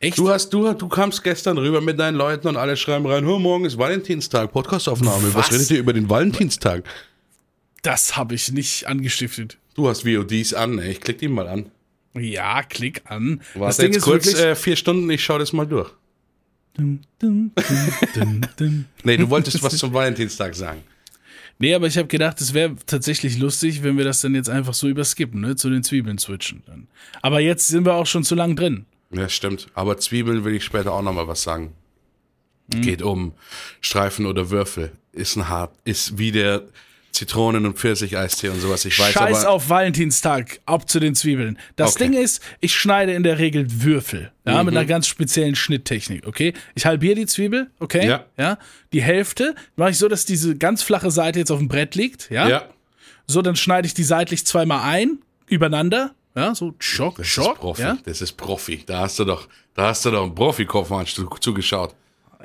Echt? Du hast, du, du kamst gestern rüber mit deinen Leuten und alle schreiben rein, hör, morgen ist Valentinstag, Podcastaufnahme. Was? Was? redet ihr über den Valentinstag? Das habe ich nicht angestiftet. Du hast VODs an, ne? Ich klick die mal an. Ja, klick an. Warte jetzt kurz äh, vier Stunden, ich schau das mal durch. Dun, dun, dun, dun, dun. (laughs) Nee, du wolltest was zum Valentinstag sagen. Nee, aber ich habe gedacht, es wäre tatsächlich lustig, wenn wir das dann jetzt einfach so überskippen, ne? Zu den Zwiebeln switchen. Dann. Aber jetzt sind wir auch schon zu lang drin. Ja, stimmt. Aber Zwiebeln will ich später auch nochmal was sagen. Hm. Geht um Streifen oder Würfel. Ist ein hart, ist wie der Zitronen- und Pfirsich-Eistee und sowas. Ich weiß Scheiß aber. auf Valentinstag, ab zu den Zwiebeln. Das Okay. Ding ist, ich schneide in der Regel Würfel, ja, Mhm. mit einer ganz speziellen Schnitttechnik, okay? Ich halbiere die Zwiebel, okay? Ja. Ja. Die Hälfte mache ich so, dass diese ganz flache Seite jetzt auf dem Brett liegt, ja? Ja, So, dann schneide ich die seitlich zweimal ein, übereinander, ja, so schock, das schock, ist Profi. ja? Das ist Profi. Da hast du doch, da hast du doch einen Profikopf mal zu- zugeschaut.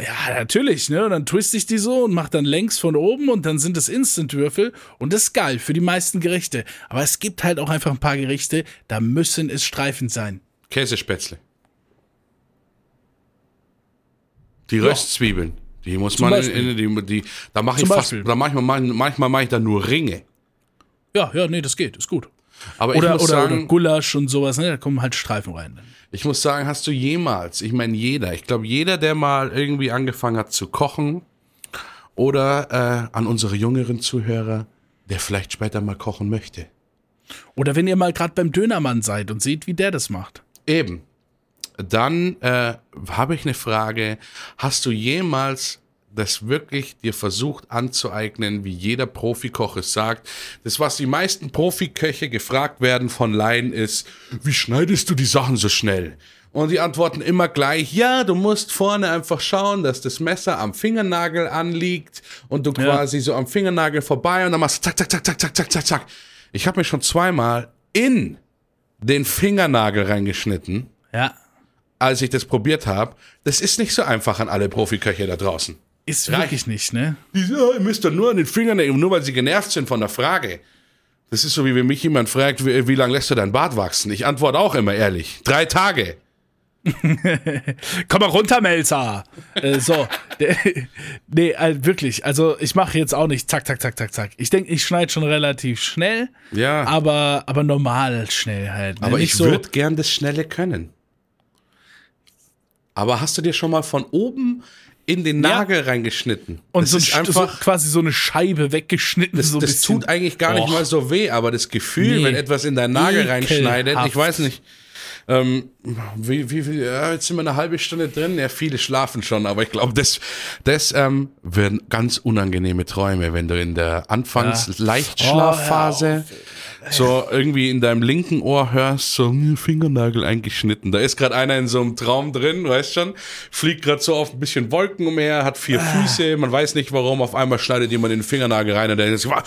Ja, natürlich, ne? Und dann twiste ich die so und mache dann längs von oben und dann sind es Instant-Würfel und das ist geil für die meisten Gerichte. Aber es gibt halt auch einfach ein paar Gerichte, da müssen es Streifen sein. Käsespätzle. Die Röstzwiebeln. Die muss man Beispiel. in, in die, die da mache ich Zum fast, Beispiel. da manchmal, manchmal mache ich da nur Ringe. Ja, ja, nee, das geht, ist gut. Aber ich Oder, muss oder, sagen, oder Gulasch und sowas, ne? Da kommen halt Streifen rein. Ich muss sagen, hast du jemals, ich meine jeder, ich glaube jeder, der mal irgendwie angefangen hat zu kochen oder äh, an unsere jüngeren Zuhörer, der vielleicht später mal kochen möchte. Oder wenn ihr mal gerade beim Dönermann seid und seht, wie der das macht. Eben. Dann äh, habe ich eine Frage. Hast du jemals das wirklich dir versucht anzueignen, wie jeder Profikoch es sagt. Das, was die meisten Profiköche gefragt werden von Laien, ist, wie schneidest du die Sachen so schnell? Und die antworten immer gleich, ja, du musst vorne einfach schauen, dass das Messer am Fingernagel anliegt und du Ja. quasi so am Fingernagel vorbei und dann machst du zack, zack, zack, zack, zack, zack, zack, zack. Ich habe mir schon zweimal in den Fingernagel reingeschnitten, Ja. als ich das probiert habe. Das ist nicht so einfach an alle Profiköche da draußen. Ist wirklich nicht, ne? Die ja, ihr müsst doch nur an den Fingern nehmen, nur weil sie genervt sind von der Frage. Das ist so, wie wenn mich jemand fragt, wie, wie lange lässt du dein Bart wachsen? Ich antworte auch immer ehrlich. Drei Tage. (laughs) Komm mal runter, Melzer. äh, so. (laughs) Nee, also wirklich. Also ich mache jetzt auch nicht zack, zack, zack, zack, zack. Ich denke, ich schneide schon relativ schnell, Ja. aber, aber normal schnell halt. Ne? Aber Nicht ich so, würde gern das Schnelle können. Aber hast du dir schon mal von oben in den Ja. Nagel reingeschnitten? und das so, ist St- einfach, so quasi so eine Scheibe weggeschnitten. das, so das tut eigentlich gar nicht Och. mal so weh, aber das Gefühl, Nee. wenn etwas in deinen Nagel Ekelhaft. reinschneidet, ich weiß nicht. Ähm, wie, wie, wie, ja, jetzt sind wir eine halbe Stunde drin. Ja, viele schlafen schon, aber ich glaube, das, das ähm, werden ganz unangenehme Träume, wenn du in der Anfangs-Leichtschlafphase so irgendwie in deinem linken Ohr hörst, so hm, Fingernagel eingeschnitten. Da ist gerade einer in so einem Traum drin, weißt schon, fliegt gerade so auf ein bisschen Wolken umher, hat vier Füße, man weiß nicht warum, auf einmal schneidet jemand den Fingernagel rein und der ist, ah,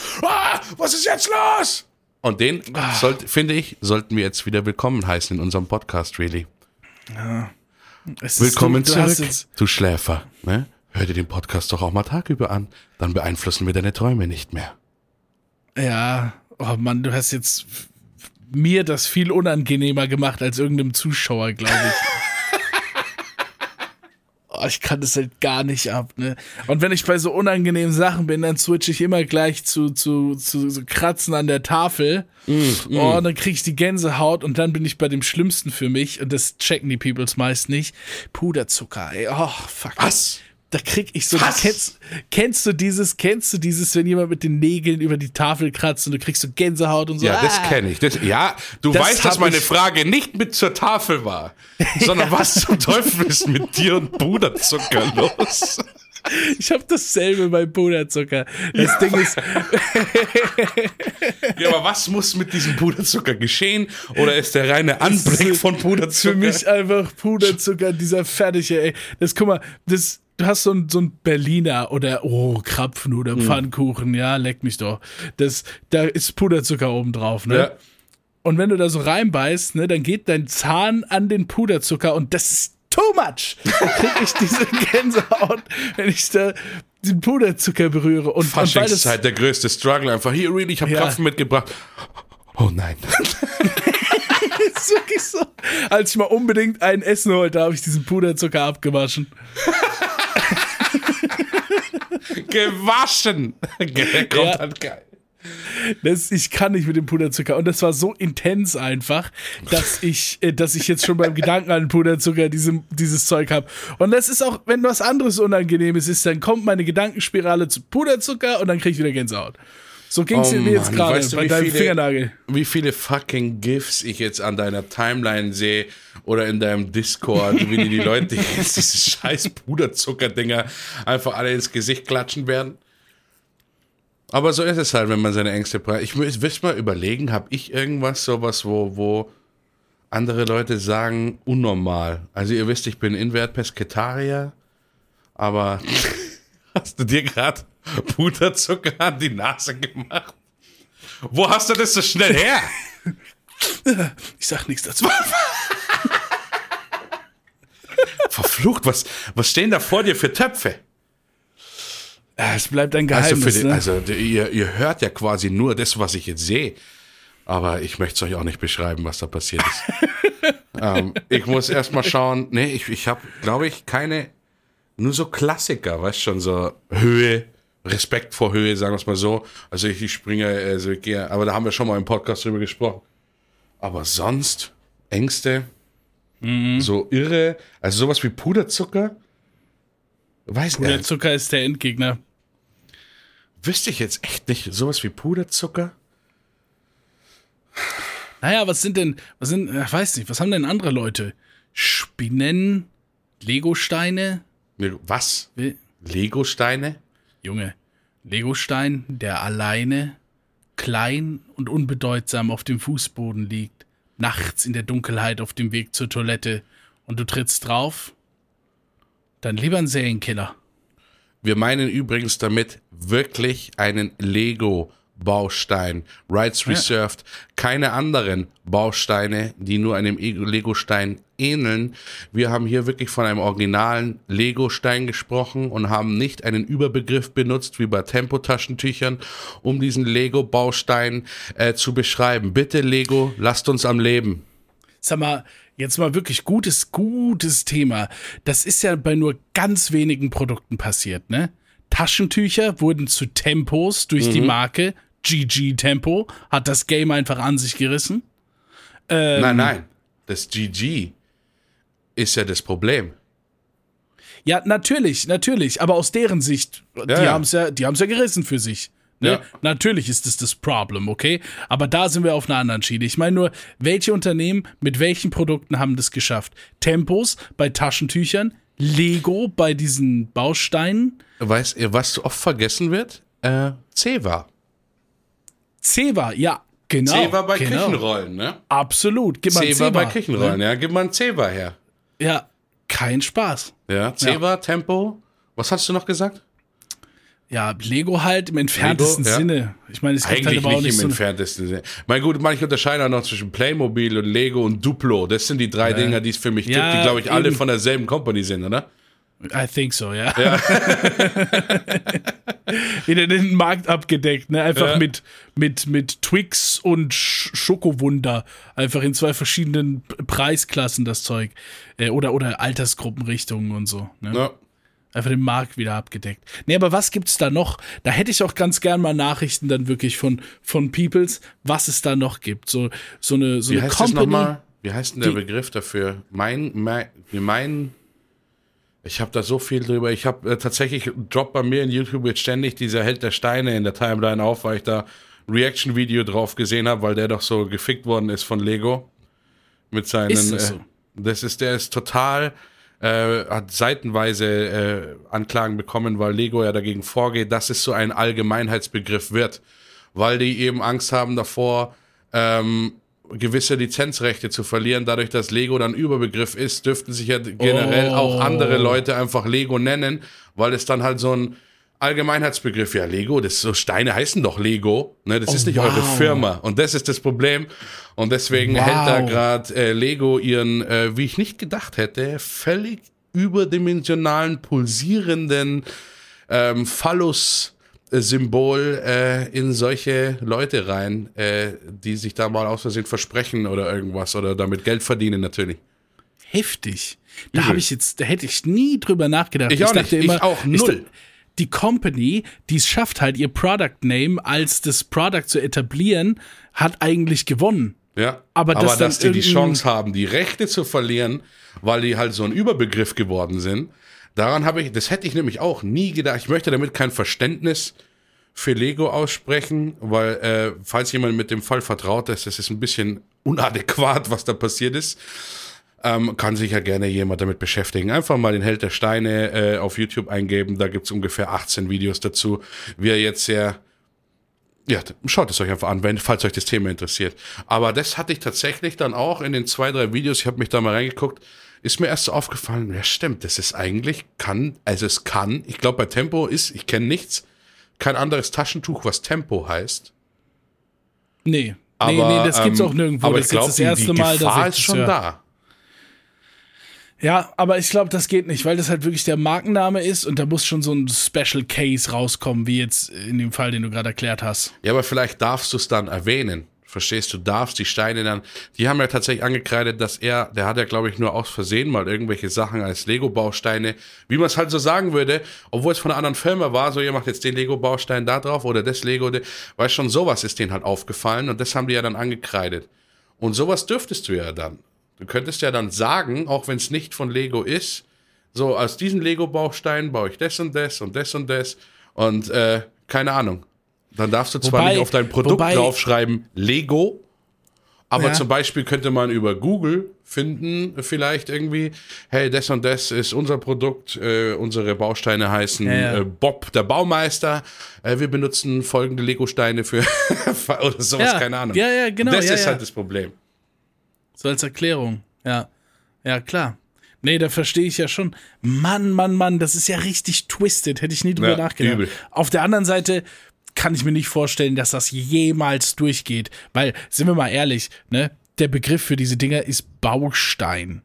was ist jetzt los? Und den, sollte, finde ich, sollten wir jetzt wieder willkommen heißen in unserem Podcast, really. Ist- Willkommen du, zurück, du Schläfer. Ne? Hör dir den Podcast doch auch mal tagüber an, dann beeinflussen wir deine Träume nicht mehr. ja, oh Mann, du hast jetzt mir das viel unangenehmer gemacht als irgendeinem Zuschauer, glaube ich. (laughs) Oh, ich kann das halt gar nicht ab, ne? Und wenn ich bei so unangenehmen Sachen bin, dann switche ich immer gleich zu, zu, zu so Kratzen an der Tafel. Mm, Oh, und dann kriege ich die Gänsehaut und dann bin ich bei dem Schlimmsten für mich, und das checken die Peoples meist nicht. Puderzucker, ey. Oh, fuck. Was? Da krieg ich so, kennst, kennst du dieses, kennst du dieses, wenn jemand mit den Nägeln über die Tafel kratzt und du kriegst so Gänsehaut und so? Ja, das Ah. kenne ich. Das, ja, du Das weißt, dass meine Frage nicht mit zur Tafel war, sondern (laughs) was zum Teufel ist mit dir und Puderzucker los? Ich habe dasselbe bei Puderzucker. Das Ding ist, Ja, aber was muss mit diesem Puderzucker geschehen? Oder ist der reine Anblick von Puderzucker? für mich einfach Puderzucker, dieser fertige, ey. Das, guck mal, das, du hast so ein, so ein Berliner oder, oh, Krapfen oder Hm. Pfannkuchen, ja, leck mich doch. Das, da ist Puderzucker oben drauf, ne? Ja. Und wenn du da so reinbeißt, ne, dann geht dein Zahn an den Puderzucker und das ist too much. Dann krieg ich diese (laughs) Gänsehaut, wenn ich da den Puderzucker berühre. Und, und weil das, Faschingszeit, der größte Struggle. Einfach, hier, really, ich habe Ja. Krapfen mitgebracht. Oh nein. (laughs) ist wirklich so. Als ich mal unbedingt ein Essen wollte, habe ich diesen Puderzucker abgewaschen. (laughs) (laughs) Gewaschen. (laughs) Kommt halt geil. Das, ich kann nicht mit dem Puderzucker. Und das war so intens einfach, dass ich, äh, dass ich jetzt schon beim Gedanken an Puderzucker diese, dieses Zeug habe. Und das ist auch, wenn was anderes Unangenehmes ist, dann kommt meine Gedankenspirale zu Puderzucker und dann kriege ich wieder Gänsehaut. So ging es Oh mir jetzt gerade weißt du, bei wie deinem viele- Fingernagel. Wie viele fucking GIFs ich jetzt an deiner Timeline sehe oder in deinem Discord, wie die, die Leute (laughs) jetzt diese scheiß Puderzucker-Dinger einfach alle ins Gesicht klatschen werden. Aber so ist es halt, wenn man seine Ängste preist. Ich will mal überlegen, habe ich irgendwas, sowas, wo, wo andere Leute sagen, unnormal. Also ihr wisst, ich bin Invert Pesketarier, aber (laughs) hast du dir gerade Puderzucker an die Nase gemacht? Wo hast du das so schnell her? (laughs) Ich sag nichts dazu. (laughs) Verflucht, was, was stehen da vor dir für Töpfe? Es bleibt ein Also, Geheimnis. für den, ne? also ihr, ihr hört ja quasi nur das, was ich jetzt sehe. Aber ich möchte es euch auch nicht beschreiben, was da passiert ist. (laughs) ähm, ich muss erst mal schauen. Nee, ich, ich habe, glaube ich, keine, nur so Klassiker, weißt schon, so Höhe, Respekt vor Höhe, sagen wir es mal so. Also ich, ich springe, also ich gehe, aber da haben wir schon mal im Podcast drüber gesprochen. Aber sonst, Ängste, so irre, also sowas wie Puderzucker, weiß nicht. Puderzucker ist der Endgegner. Wüsste ich jetzt echt nicht. Sowas wie Puderzucker? Naja, was sind denn, was sind, ich weiß nicht, was haben denn andere Leute? Spinnen, Legosteine? Was? Wie- Lego-Steine? Junge, Legostein, der alleine, klein und unbedeutsam auf dem Fußboden liegt, nachts in der Dunkelheit auf dem Weg zur Toilette und du trittst drauf, dann lieber ein Serienkiller. Wir meinen übrigens damit wirklich einen Lego-Baustein. Rights Reserved. Keine anderen Bausteine, die nur einem Lego-Stein ähneln. Wir haben hier wirklich von einem originalen Lego-Stein gesprochen und haben nicht einen Überbegriff benutzt, wie bei Tempotaschentüchern, um diesen Lego-Baustein äh, zu beschreiben. Bitte, Lego, lasst uns am Leben. Sag mal, jetzt mal wirklich gutes, gutes Thema. Das ist ja bei nur ganz wenigen Produkten passiert, ne? Taschentücher wurden zu Tempos durch die Marke GG Tempo, hat das Game einfach an sich gerissen. Ähm, Nein, nein. Das GG ist ja das Problem. Ja, natürlich, natürlich, aber aus deren Sicht, die ja. haben es ja, die haben's ja gerissen für sich. Ne? Ja. Natürlich ist es das Problem, okay? Aber da sind wir auf einer anderen Schiene. Ich meine nur, welche Unternehmen mit welchen Produkten haben das geschafft? Tempos bei Taschentüchern, Lego bei diesen Bausteinen, Weißt ihr, was oft vergessen wird? Äh, Ceva. Ceva, ja, genau. Ceva bei genau. Küchenrollen, ne? Absolut, gib mal Ceva. bei Küchenrollen, Ne? ja. Gib mal ein Ceva her. Ja, kein Spaß. Ja, Ceva, Tempo. Was hast du noch gesagt? Ja, Lego halt im entferntesten Lego, ja. Sinne. Ich meine, es gibt halt Eigentlich aber auch nicht nicht im so. entferntesten Sinne. Mein gut, manche unterscheiden auch noch zwischen Playmobil und Lego und Duplo. Das sind die drei Dinger, die es für mich Ja, gibt, die, glaube ich, alle eben. von derselben Company sind, oder? I think so, ja. Wieder (laughs) den Markt abgedeckt, ne? Einfach Ja. mit, mit, mit Twix und Sch Schokowunder. Einfach in zwei verschiedenen Preisklassen das Zeug. Äh, oder, oder Altersgruppenrichtungen und so. Ne? Ja. Einfach den Markt wieder abgedeckt. Nee, aber was gibt's da noch? Da hätte ich auch ganz gern mal Nachrichten dann wirklich von, von Peoples, was es da noch gibt. So, so eine, so Wie eine heißt das Company. nochmal? Wie heißt denn der die- Begriff dafür? Mein, mein, meinen, ich habe da so viel drüber. Ich habe äh, tatsächlich, droppt bei mir in YouTube jetzt ständig dieser Held der Steine in der Timeline auf, weil ich da ein Reaction-Video drauf gesehen habe, weil der doch so gefickt worden ist von Lego. Mit seinen. Ist das so? Äh, das ist, der ist total, äh, hat seitenweise äh, Anklagen bekommen, weil Lego ja dagegen vorgeht, dass es so ein Allgemeinheitsbegriff wird. Weil die eben Angst haben davor, ähm, gewisse Lizenzrechte zu verlieren. Dadurch, dass Lego dann Überbegriff ist, dürften sich ja generell Oh. auch andere Leute einfach Lego nennen, weil es dann halt so ein Allgemeinheitsbegriff, ja, Lego, das so Steine heißen doch Lego, ne, das ist nicht wow. eure Firma und das ist das Problem und deswegen Wow. hält da gerade äh, Lego ihren, äh, wie ich nicht gedacht hätte, völlig überdimensionalen, pulsierenden ähm, Phallus-Symbol äh, in solche Leute rein, äh, die sich da mal aus Versehen versprechen oder irgendwas oder damit Geld verdienen natürlich. Heftig. Da habe ich jetzt, da hätte ich nie drüber nachgedacht. Ich auch nicht. Ich auch null. die Company, die es schafft halt, ihr Product Name als das Product zu etablieren, hat eigentlich gewonnen. Ja, Aber aber, das dann dass die die Chance haben, die Rechte zu verlieren, weil die halt so ein Überbegriff geworden sind, daran habe ich, das hätte ich nämlich auch nie gedacht. Ich möchte damit kein Verständnis für Lego aussprechen, weil äh, falls jemand mit dem Fall vertraut ist, das ist ein bisschen unadäquat, was da passiert ist. Ähm, kann sich ja gerne jemand damit beschäftigen. Einfach mal den Held der Steine äh, auf YouTube eingeben. Da gibt's ungefähr 18 Videos dazu, wie er jetzt sehr ja, schaut es euch einfach an, wenn, falls euch das Thema interessiert. Aber das hatte ich tatsächlich dann auch in den zwei, drei Videos, ich habe mich da mal reingeguckt, ist mir erst so aufgefallen, ja stimmt, das ist eigentlich, kann, also es kann, ich glaube bei Tempo ist, ich kenne nichts, kein anderes Taschentuch, was Tempo heißt. Nee. Aber, nee, nee, das gibt's ähm, auch nirgendwo. Aber das ich glaube, das erste die Mal, Gefahr dass ich ist schon höre. da. Ja, aber ich glaube, das geht nicht, weil das halt wirklich der Markenname ist und da muss schon so ein Special Case rauskommen, wie jetzt in dem Fall, den du gerade erklärt hast. Ja, aber vielleicht darfst du es dann erwähnen. Verstehst du, darfst die Steine dann, die haben ja tatsächlich angekreidet, dass er, der hat ja glaube ich nur aus Versehen mal irgendwelche Sachen als Lego-Bausteine, wie man es halt so sagen würde, obwohl es von einer anderen Firma war, so ihr macht jetzt den Lego-Baustein da drauf oder das Lego, weil schon sowas ist denen halt aufgefallen und das haben die ja dann angekreidet. Und sowas dürftest du ja dann. Du könntest ja dann sagen, auch wenn es nicht von Lego ist, so aus diesen Lego-Bausteinen baue ich das und das und das und das und äh, keine Ahnung. Dann darfst du zwar Wobei- nicht auf dein Produkt wobei- draufschreiben Lego, aber Ja. zum Beispiel könnte man über Google finden, vielleicht irgendwie, hey, das und das ist unser Produkt, äh, unsere Bausteine heißen Ja. Äh, Bob, der Baumeister, äh, wir benutzen folgende Lego-Steine für (laughs) oder sowas, Ja. keine Ahnung. Ja, ja, genau, Das ja, ist halt das Problem. So als Erklärung. Ja. Ja, klar. Nee, da verstehe ich ja schon. Mann, Mann, Mann, das ist ja richtig twisted. Hätte ich nie drüber Ja, nachgedacht. übel. Auf der anderen Seite kann ich mir nicht vorstellen, dass das jemals durchgeht. Weil, sind wir mal ehrlich, ne? Der Begriff für diese Dinger ist Baustein.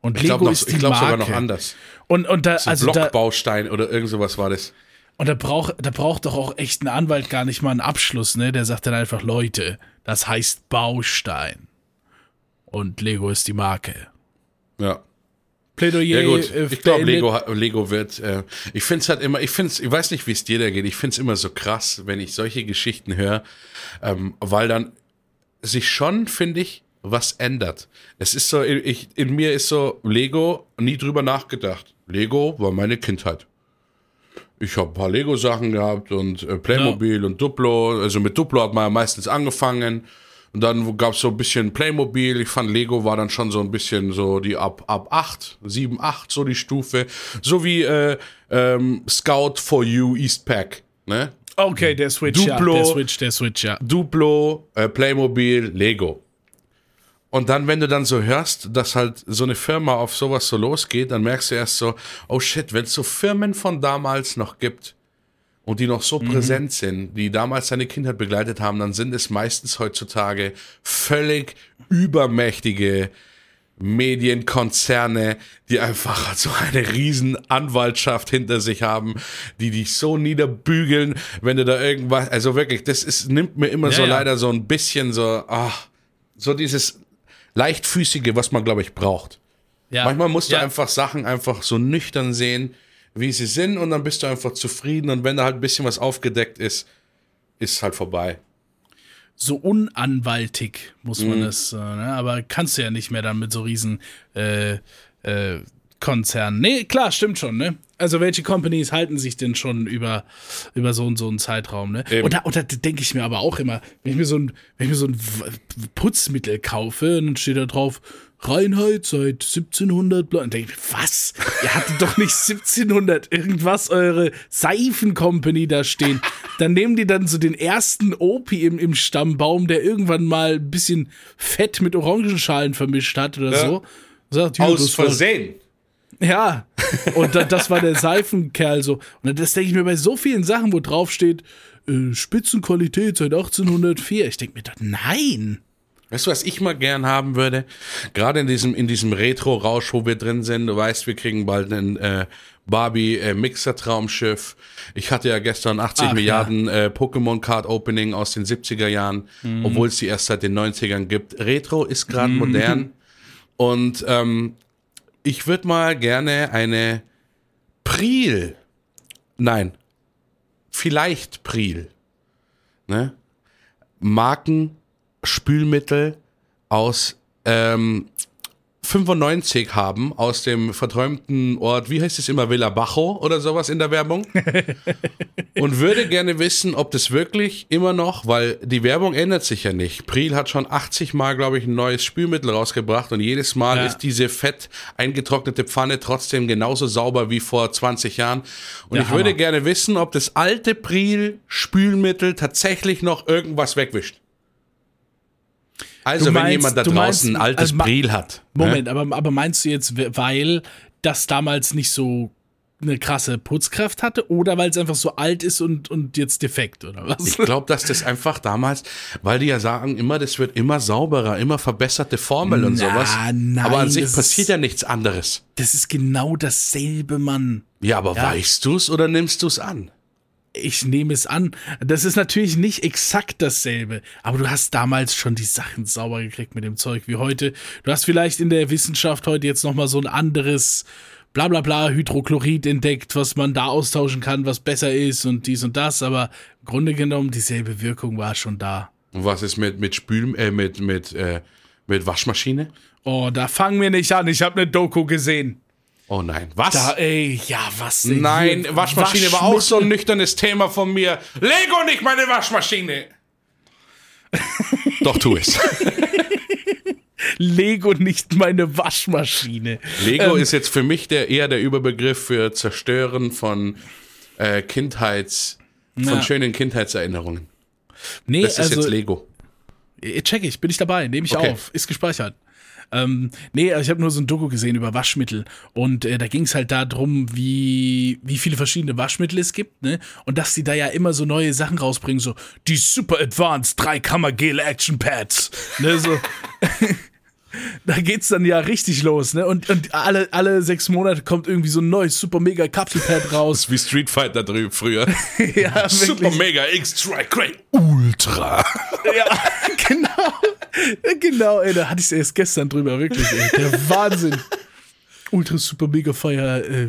Und Ich Lego glaube ist die glaub Marke. sogar noch anders. Und, und da, So also da, Blockbaustein oder irgend sowas war das. und da braucht, da braucht doch auch echt ein Anwalt gar nicht mal einen Abschluss, ne? Der sagt dann einfach, Leute, das heißt Baustein. Und Lego ist die Marke. Ja. Plädoyer. Ja gut, äh, ich glaube. Lego, Lego wird, äh, ich finde es halt immer, ich finde ich weiß nicht, wie es dir da geht, ich finde es immer so krass, wenn ich solche Geschichten höre, ähm, weil dann sich schon, finde ich, was ändert. Es ist so, ich, in mir ist so Lego nie drüber nachgedacht. Lego war meine Kindheit. Ich habe ein paar Lego-Sachen gehabt und äh, Playmobil und Duplo. Also mit Duplo hat man ja meistens angefangen. Und dann gab es so ein bisschen Playmobil. Ich fand Lego war dann schon so ein bisschen so die ab, ab 8, 7, 8, so die Stufe. So wie äh, ähm, Scout for You Eastpack. Ne? Okay, der Switch, Duplo. ja. Der Switch, der Switch, ja. Duplo, äh, Playmobil, Lego. Und dann, wenn du dann so hörst, dass halt so eine Firma auf sowas so losgeht, dann merkst du erst so, oh shit, wenn es so Firmen von damals noch gibt und die noch so präsent sind, die damals seine Kindheit begleitet haben, dann sind es meistens heutzutage völlig übermächtige Medienkonzerne, die einfach (laughs) so eine riesen Anwaltschaft hinter sich haben, die dich so niederbügeln, wenn du da irgendwas, also wirklich, das ist, nimmt mir immer Ja, so ja. leider so ein bisschen so, ach, so dieses leichtfüßige, was man glaube ich braucht. ja. Manchmal musst du einfach Sachen einfach so nüchtern sehen, wie sie sind und dann bist du einfach zufrieden und wenn da halt ein bisschen was aufgedeckt ist, ist halt vorbei. so unanwaltig, muss man Mhm. das, äh, ne? aber kannst du ja nicht mehr dann mit so riesen äh, äh, Konzernen. Nee, klar, stimmt schon, ne? Also welche Companies halten sich denn schon über, über so, und so einen Zeitraum, ne? Eben. Und da, da denke ich mir aber auch immer, wenn ich mir so ein, wenn ich mir so ein Putzmittel kaufe und dann steht da drauf, Reinheit seit 1700, bla, und denke ich mir, was? Ihr hattet doch nicht 1700 irgendwas eure Seifencompany da stehen. Dann nehmen die dann so den ersten Opi im, im Stammbaum, der irgendwann mal ein bisschen Fett mit Orangenschalen vermischt hat oder Ja. so. Sagt, war- Versehen. Ja, und da, das war der Seifenkerl so. Und das denke ich mir bei so vielen Sachen, wo drauf steht, äh, Spitzenqualität seit 1804. Ich denke mir doch, nein. Weißt du, was ich mal gern haben würde? Gerade in diesem, in diesem Retro-Rausch, wo wir drin sind. Du weißt, wir kriegen bald ein äh, Barbie-Mixer-Traumschiff. Ich hatte ja gestern 80 Ach, Milliarden äh, Pokémon-Card-Opening aus den 70er Jahren, obwohl es die erst seit den 90ern gibt. Retro ist gerade modern. Und ähm, ich würde mal gerne eine Priel, nein, vielleicht Priel, ne? Marken Spülmittel aus ähm, 95 haben, aus dem verträumten Ort, wie heißt es immer, Villa Bajo oder sowas in der Werbung. (laughs) und würde gerne wissen, ob das wirklich immer noch, weil die Werbung ändert sich ja nicht. Priel hat schon 80 Mal, glaube ich, ein neues Spülmittel rausgebracht und jedes Mal Ja. ist diese fett eingetrocknete Pfanne trotzdem genauso sauber wie vor 20 Jahren. Und Der ich würde Hammer. gerne wissen, ob das alte Priel Spülmittel tatsächlich noch irgendwas wegwischt. Also, Du wenn meinst- jemand da du draußen meinst, ein altes also Priel hat. ne? Moment, aber, aber meinst du jetzt, weil das damals nicht so eine krasse Putzkraft hatte oder weil es einfach so alt ist und, und jetzt defekt oder was? Ich glaube, dass das einfach damals, weil die ja sagen immer, das wird immer sauberer, immer verbesserte Formel und Na, sowas. nein, aber an sich passiert ist- ja nichts anderes. Das ist genau dasselbe, Mann. Ja, aber Ja. weißt du's oder nimmst du's an? Ich nehme es an. Das ist natürlich nicht exakt dasselbe, aber du hast damals schon die Sachen sauber gekriegt mit dem Zeug wie heute. Du hast vielleicht in der Wissenschaft heute jetzt noch mal so ein anderes bla bla bla Hydrochlorid entdeckt, was man da austauschen kann, was besser ist und dies und das, aber im Grunde genommen dieselbe Wirkung war schon da. Und was ist mit, mit Spül, äh, mit, mit, äh, mit Waschmaschine? Oh, da fangen wir nicht an. Ich habe eine Doku gesehen. Oh nein. Was? Da, ey, ja, was denn nein, hier? Waschmaschine war auch so ein nüchternes Thema von mir. Lego nicht meine Waschmaschine. Doch, tu es. (laughs) Lego nicht meine Waschmaschine. Lego ähm, ist jetzt für mich der, eher der Überbegriff für Zerstören von äh, Kindheits, von ja. schönen Kindheitserinnerungen. Nee, das ist also, jetzt Lego. Check ich, bin ich dabei, nehme ich okay. auf, ist gespeichert. Ähm, nee, also ich habe nur so ein Doku gesehen über Waschmittel und äh, da ging es halt darum, wie, wie viele verschiedene Waschmittel es gibt, ne? Und dass die da ja immer so neue Sachen rausbringen, so die Super Advanced 3-Kammer Gel Action Pads, ne? So. (laughs) da geht's dann ja richtig los, ne? Und, und alle, alle sechs Monate kommt irgendwie so ein neues Super Mega Kapselpad raus. Wie Street Fighter drüben früher. (laughs) ja, Super Mega X-Try Great Ultra. ja, (laughs) genau. Genau, ey, da hatte ich erst gestern drüber, wirklich, ey. Der (laughs) Wahnsinn. Ultra Super Mega Fire, äh,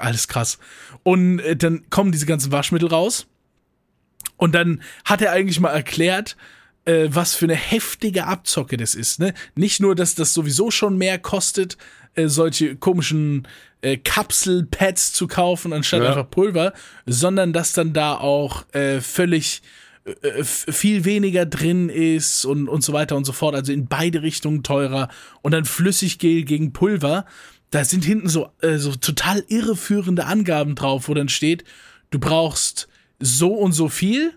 alles krass. Und äh, dann kommen diese ganzen Waschmittel raus. Und dann hat er eigentlich mal erklärt, äh, was für eine heftige Abzocke das ist. Ne? Nicht nur, dass das sowieso schon mehr kostet, äh, solche komischen äh, Kapselpads zu kaufen anstatt ja. einfach Pulver, sondern dass dann da auch äh, völlig viel weniger drin ist und, und so weiter und so fort. Also in beide Richtungen teurer. Und dann Flüssiggel gegen Pulver. Da sind hinten so, äh, so total irreführende Angaben drauf, wo dann steht, du brauchst so und so viel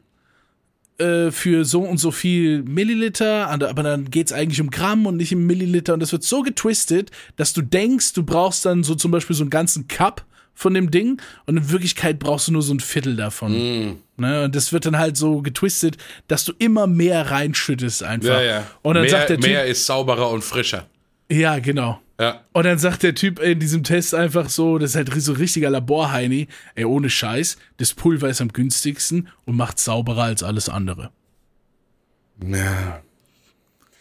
äh, für so und so viel Milliliter, aber dann geht es eigentlich um Gramm und nicht um Milliliter und das wird so getwistet, dass du denkst, du brauchst dann so zum Beispiel so einen ganzen Cup von dem Ding und in Wirklichkeit brauchst du nur so ein Viertel davon. Mm. Ne? Und das wird dann halt so getwistet, dass du immer mehr reinschüttest einfach. Ja, ja. Und dann mehr, sagt der typ, mehr ist sauberer und frischer. Ja, genau. Ja. Und dann sagt der Typ in diesem Test einfach so, das ist halt so richtiger Laborheini, ey, ohne Scheiß, das Pulver ist am günstigsten und macht sauberer als alles andere. Ja.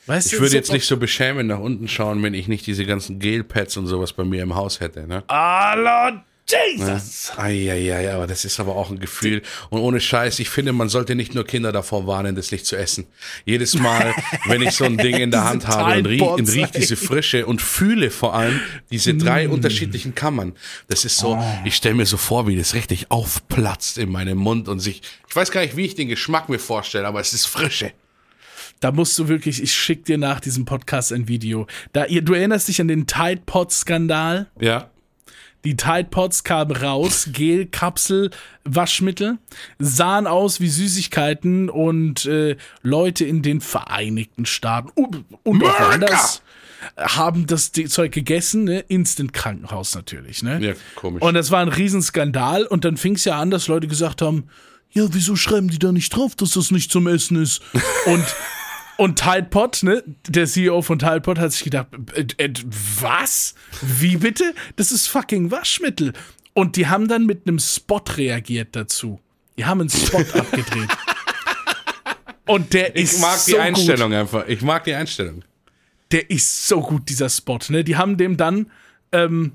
Weißt ich würde jetzt nicht so beschämend nach unten schauen, wenn ich nicht diese ganzen Gelpads und sowas bei mir im Haus hätte, ne? Alter, Jesus! Ne? Eieiei, aber das ist aber auch ein Gefühl. Und ohne Scheiß, ich finde, man sollte nicht nur Kinder davor warnen, das nicht zu essen. Jedes Mal, (laughs) wenn ich so ein Ding in der Hand habe und riech, und riech diese Frische und fühle vor allem diese drei mm. unterschiedlichen Kammern. Das ist so, oh. ich stelle mir so vor, wie das richtig aufplatzt in meinem Mund und sich, ich weiß gar nicht, wie ich den Geschmack mir vorstelle, aber es ist Frische. Da musst du wirklich, ich schick dir nach diesem Podcast ein Video. Da, ihr, du erinnerst dich an den Tide Pod Skandal? Ja. Die Tide Pods kamen raus, Gelkapsel, Waschmittel, sahen aus wie Süßigkeiten und äh, Leute in den Vereinigten Staaten und, und auch woanders haben das Zeug gegessen, ne? Instant Krankenhaus natürlich, ne? Ja, komisch. Und das war ein Riesenskandal und dann fing es ja an, dass Leute gesagt haben, ja, wieso schreiben die da nicht drauf, dass das nicht zum Essen ist? (laughs) Und und Tide Pod, ne, der CEO von Tide Pod hat sich gedacht, äh, äh, was? Wie bitte? Das ist fucking Waschmittel. Und die haben dann mit einem Spot reagiert dazu. Die haben einen Spot (laughs) abgedreht. Und der ich ist mag die so Einstellung gut. einfach. Ich mag die Einstellung. Der ist so gut, dieser Spot. Ne? Die haben dem dann ähm,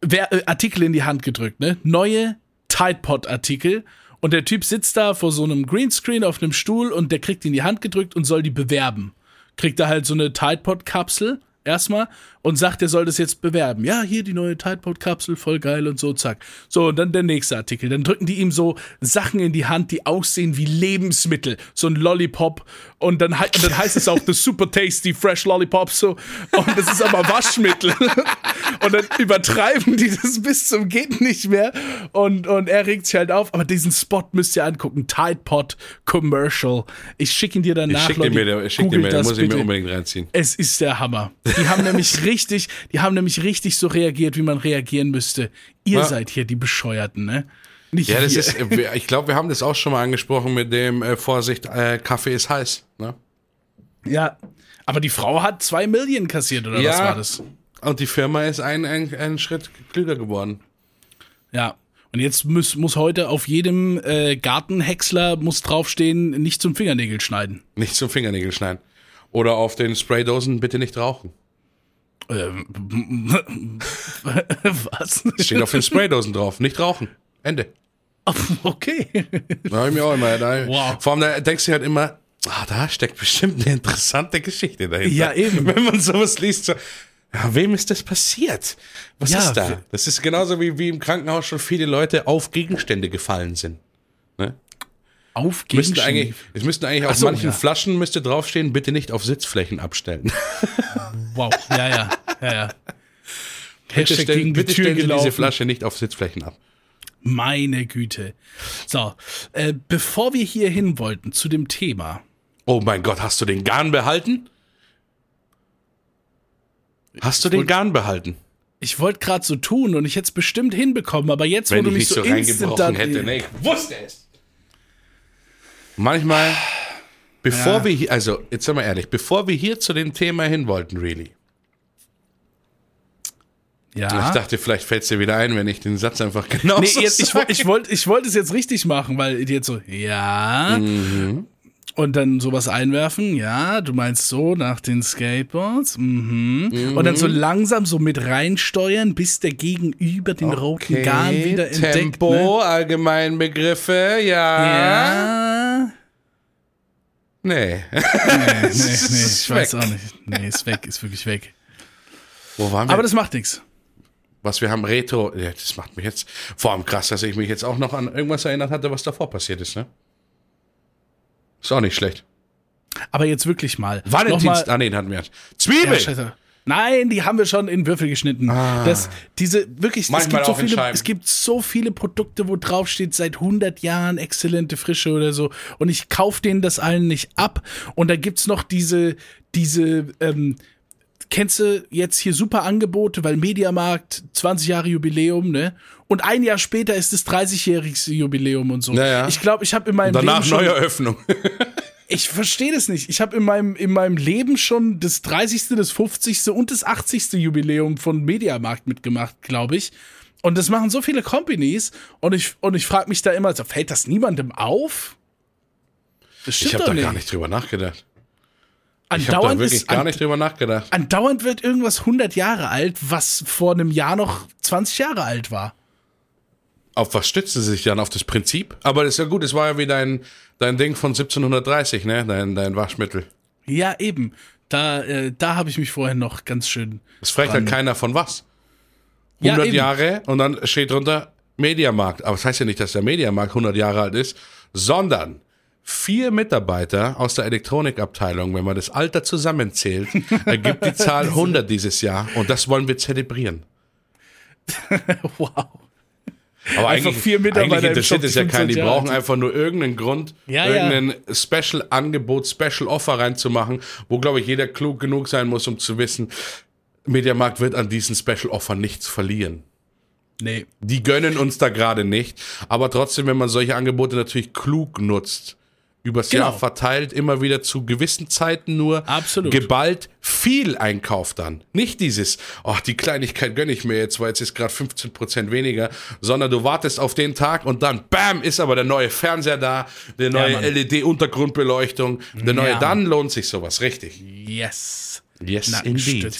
äh, Artikel in die Hand gedrückt. Ne? Neue Tide Pod Artikel und der Typ sitzt da vor so einem Greenscreen auf einem Stuhl und der kriegt ihn in die Hand gedrückt und soll die bewerben. Kriegt er halt so eine Tide Pod Kapsel erstmal und sagt, er soll das jetzt bewerben. Ja, hier die neue Tide Pod Kapsel, voll geil und so, zack. So, und dann der nächste Artikel. Dann drücken die ihm so Sachen in die Hand, die aussehen wie Lebensmittel. So ein Lollipop. Und dann, und dann heißt es auch The Super Tasty Fresh Lollipop, so. Und das ist aber Waschmittel. (laughs) und dann übertreiben die das bis zum geht nicht mehr. Und, und er regt sich halt auf. Aber diesen Spot müsst ihr angucken. Tide Pod Commercial. Ich schicke ihn dir danach. Ich schicke dir mir, schick dir mir, den muss ich mir unbedingt reinziehen. Es ist der Hammer. Die haben nämlich richtig, (laughs) die haben nämlich richtig so reagiert, wie man reagieren müsste. Ihr ja. seid hier die Bescheuerten, ne? Nicht ja, das wir. ist, ich glaube, wir haben das auch schon mal angesprochen mit dem äh, Vorsicht, äh, Kaffee ist heiß, ne? Ja, aber die Frau hat zwei Millionen kassiert, oder ja, was war das? Und die Firma ist einen ein Schritt klüger geworden. Ja, und jetzt muss, muss heute auf jedem äh, Gartenhäcksler muss draufstehen, nicht zum Fingernägel schneiden. Nicht zum Fingernägel schneiden. Oder auf den Spraydosen bitte nicht rauchen. Ähm, (laughs) was? Steht auf den Spraydosen drauf. Nicht rauchen. Ende. Okay. Da hab ich mir auch immer. Da, wow. Vor allem, da denkst du halt immer, ah, da steckt bestimmt eine interessante Geschichte dahinter. Ja, eben. (laughs) Wenn man sowas liest, so, ja, wem ist das passiert? Was ja, ist da? Das ist genauso wie, wie im Krankenhaus schon viele Leute auf Gegenstände gefallen sind. Auf Müssten eigentlich, es müssten eigentlich auf so, manchen ja. Flaschen müsste draufstehen, bitte nicht auf Sitzflächen abstellen. (laughs) Wow, ja, ja, ja, ja. Bitte Hashtag stellen, gegen die bitte Tür stellen Sie diese. Flasche nicht auf Sitzflächen ab. Meine Güte. So, äh, bevor wir hier hin wollten zu dem Thema. Oh mein Gott, hast du den Garn behalten? Hast du den wollt- Garn behalten? Ich wollte gerade so tun und ich hätte es bestimmt hinbekommen, aber jetzt, Wenn wo du ich mich nicht so so instant reingebrochen hätte. Ne, ich wusste es. Manchmal, bevor Ja. wir hier, also jetzt sind wir ehrlich, bevor wir hier zu dem Thema hin wollten, really. Ja. Ich dachte, vielleicht fällt es dir wieder ein, wenn ich den Satz einfach genau Nee, so jetzt, ich, ich wollte ich wollt es jetzt richtig machen, weil die jetzt so, ja. Mhm. Und dann sowas einwerfen, ja, du meinst so nach den Skateboards, mhm. Und dann so langsam so mit reinsteuern, bis der Gegenüber den roten Garn wieder entdeckt. Tempo, Ne? Allgemeinbegriffe, ja. Ja. Nee. Nee, nee, (laughs) nee, ich weiß weg. auch nicht. Nee, ist weg, ist wirklich weg. Wo waren wir? Aber das macht nichts. was wir haben, Retro, ja, das macht mich jetzt vor allem krass, dass ich mich jetzt auch noch an irgendwas erinnert hatte, was davor passiert ist, ne? Ist auch nicht schlecht. Aber jetzt wirklich mal. Nochmal- ah nee, den hatten wir. Zwiebeln! Ja, scheiße. Nein, die haben wir schon in Würfel geschnitten. Das, diese, wirklich, es Ah. Gibt, so viele, es gibt so viele Produkte, wo drauf steht, seit 100 Jahren exzellente Frische oder so. Und ich kaufe denen das allen nicht ab. Und da gibt's noch diese, diese, ähm, kennst du jetzt hier super Angebote, weil Mediamarkt 20 Jahre Jubiläum, ne? Und ein Jahr später ist das 30-jährige Jubiläum und so. Ja, ja. Ich glaube, ich habe in meinem Danach Leben schon, Neueröffnung. (laughs) ich verstehe das nicht. Ich habe in meinem, in meinem Leben schon das 30., das 50. und das 80. Jubiläum von Mediamarkt mitgemacht, glaube ich. Und das machen so viele Companies und ich, und ich frage mich da immer, so, fällt das niemandem auf? Das stimmt Ich habe da nicht. gar nicht drüber nachgedacht. Ich habe da Andauernd, wirklich ist, gar nicht drüber nachgedacht. andauernd wird irgendwas 100 Jahre alt, was vor einem Jahr noch 20 Jahre alt war. Auf was stützen sie sich dann? Auf das Prinzip? Aber das ist ja gut, es war ja wie dein, dein Ding von 1730, ne? Dein, dein Waschmittel. Ja, eben. Da, äh, da habe ich mich vorher noch ganz schön. Es fragt halt keiner von was. Ja, 100 eben. Jahre und dann steht drunter Mediamarkt. Aber das heißt ja nicht, dass der Mediamarkt 100 Jahre alt ist, sondern vier Mitarbeiter aus der Elektronikabteilung, wenn man das Alter zusammenzählt, (laughs) ergibt die Zahl 100 dieses Jahr und das wollen wir zelebrieren. (laughs) wow. Aber Einfach eigentlich, vier Mitarbeiter eigentlich interessiert es ja die keinen. Die 25 Jahre brauchen einfach nur irgendeinen Grund, Ja, ja. irgendein Special-Angebot, Special-Offer reinzumachen, wo, glaube ich, jeder klug genug sein muss, um zu wissen, Mediamarkt wird an diesen Special-Offer nichts verlieren. Nee. Die gönnen uns da gerade nicht. Aber trotzdem, wenn man solche Angebote natürlich klug nutzt, übers Genau. Jahr verteilt, immer wieder zu gewissen Zeiten nur Absolut. geballt viel einkauft dann. Nicht dieses, ach, die Kleinigkeit gönne ich mir jetzt, weil jetzt ist gerade 15% weniger, sondern du wartest auf den Tag und dann, bam, ist aber der neue Fernseher da, der neue Mann. LED-Untergrundbeleuchtung, der neue, Ja. dann lohnt sich sowas, richtig. Yes. Yes, indeed.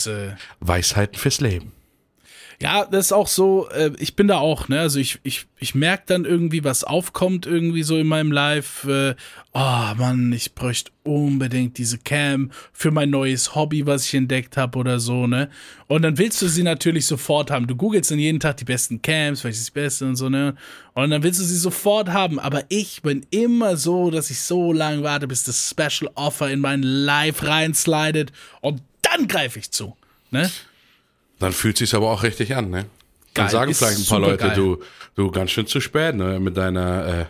Weisheiten fürs Leben. Ja, das ist auch so, äh, ich bin da auch, ne? Also ich, ich, ich merke dann irgendwie, was aufkommt irgendwie so in meinem Live. Äh, oh Mann, ich bräuchte unbedingt diese Cam für mein neues Hobby, was ich entdeckt habe oder so, ne? Und dann willst du sie natürlich sofort haben. Du googelst dann jeden Tag die besten Cams, welches die beste und so, ne? Und dann willst du sie sofort haben. Aber ich bin immer so, dass ich so lange warte, bis das Special Offer in mein Live reinslidet und dann greife ich zu, ne? Dann fühlt sich's aber auch richtig an, ne? Dann Geil, sagen vielleicht ein paar Leute, supergeil. du, du ganz schön zu spät, ne? Mit deiner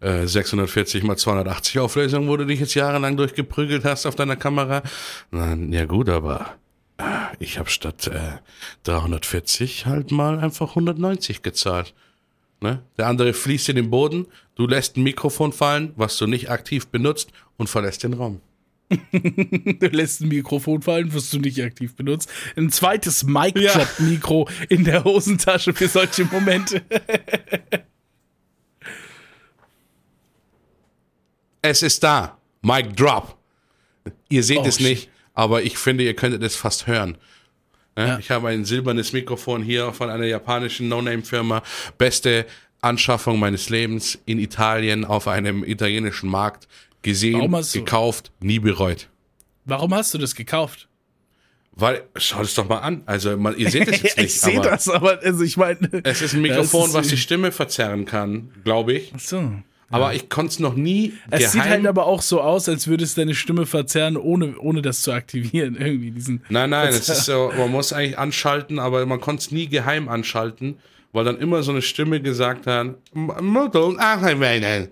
äh, äh, 640 mal 280 Auflösung, wo du dich jetzt jahrelang durchgeprügelt hast auf deiner Kamera. Na, ja gut, aber äh, ich habe statt äh, 340 halt mal einfach 190 gezahlt. Ne? Der andere fließt in den Boden, du lässt ein Mikrofon fallen, was du nicht aktiv benutzt und verlässt den Raum. (laughs) Du lässt ein Mikrofon fallen, was du nicht aktiv benutzt. Ein zweites Mic-Drop-Mikro in der Hosentasche für solche Momente. (laughs) Es ist da. Mic drop. Ihr seht Oh, es nicht, aber ich finde, ihr könntet es fast hören. Ja. Ich habe ein silbernes Mikrofon hier von einer japanischen No-Name-Firma. Beste Anschaffung meines Lebens in Italien auf einem italienischen Markt. Gesehen, Warum hast du- gekauft, nie bereut. Warum hast du das gekauft? Weil, schaut es doch mal an. Also, man, ihr seht es jetzt (laughs) nicht, ich sehe das, aber also ich meine. es ist ein Mikrofon, das was die Stimme verzerren kann, glaube ich. So. Aber ich konnte es noch nie Es sieht geheim- halt aber auch so aus, als würde es deine Stimme verzerren, ohne, ohne das zu aktivieren. Irgendwie diesen. Nein, nein, es ist so, man muss eigentlich anschalten, aber man konnte es nie geheim anschalten, weil dann immer so eine Stimme gesagt hat, "Motto, anwenden."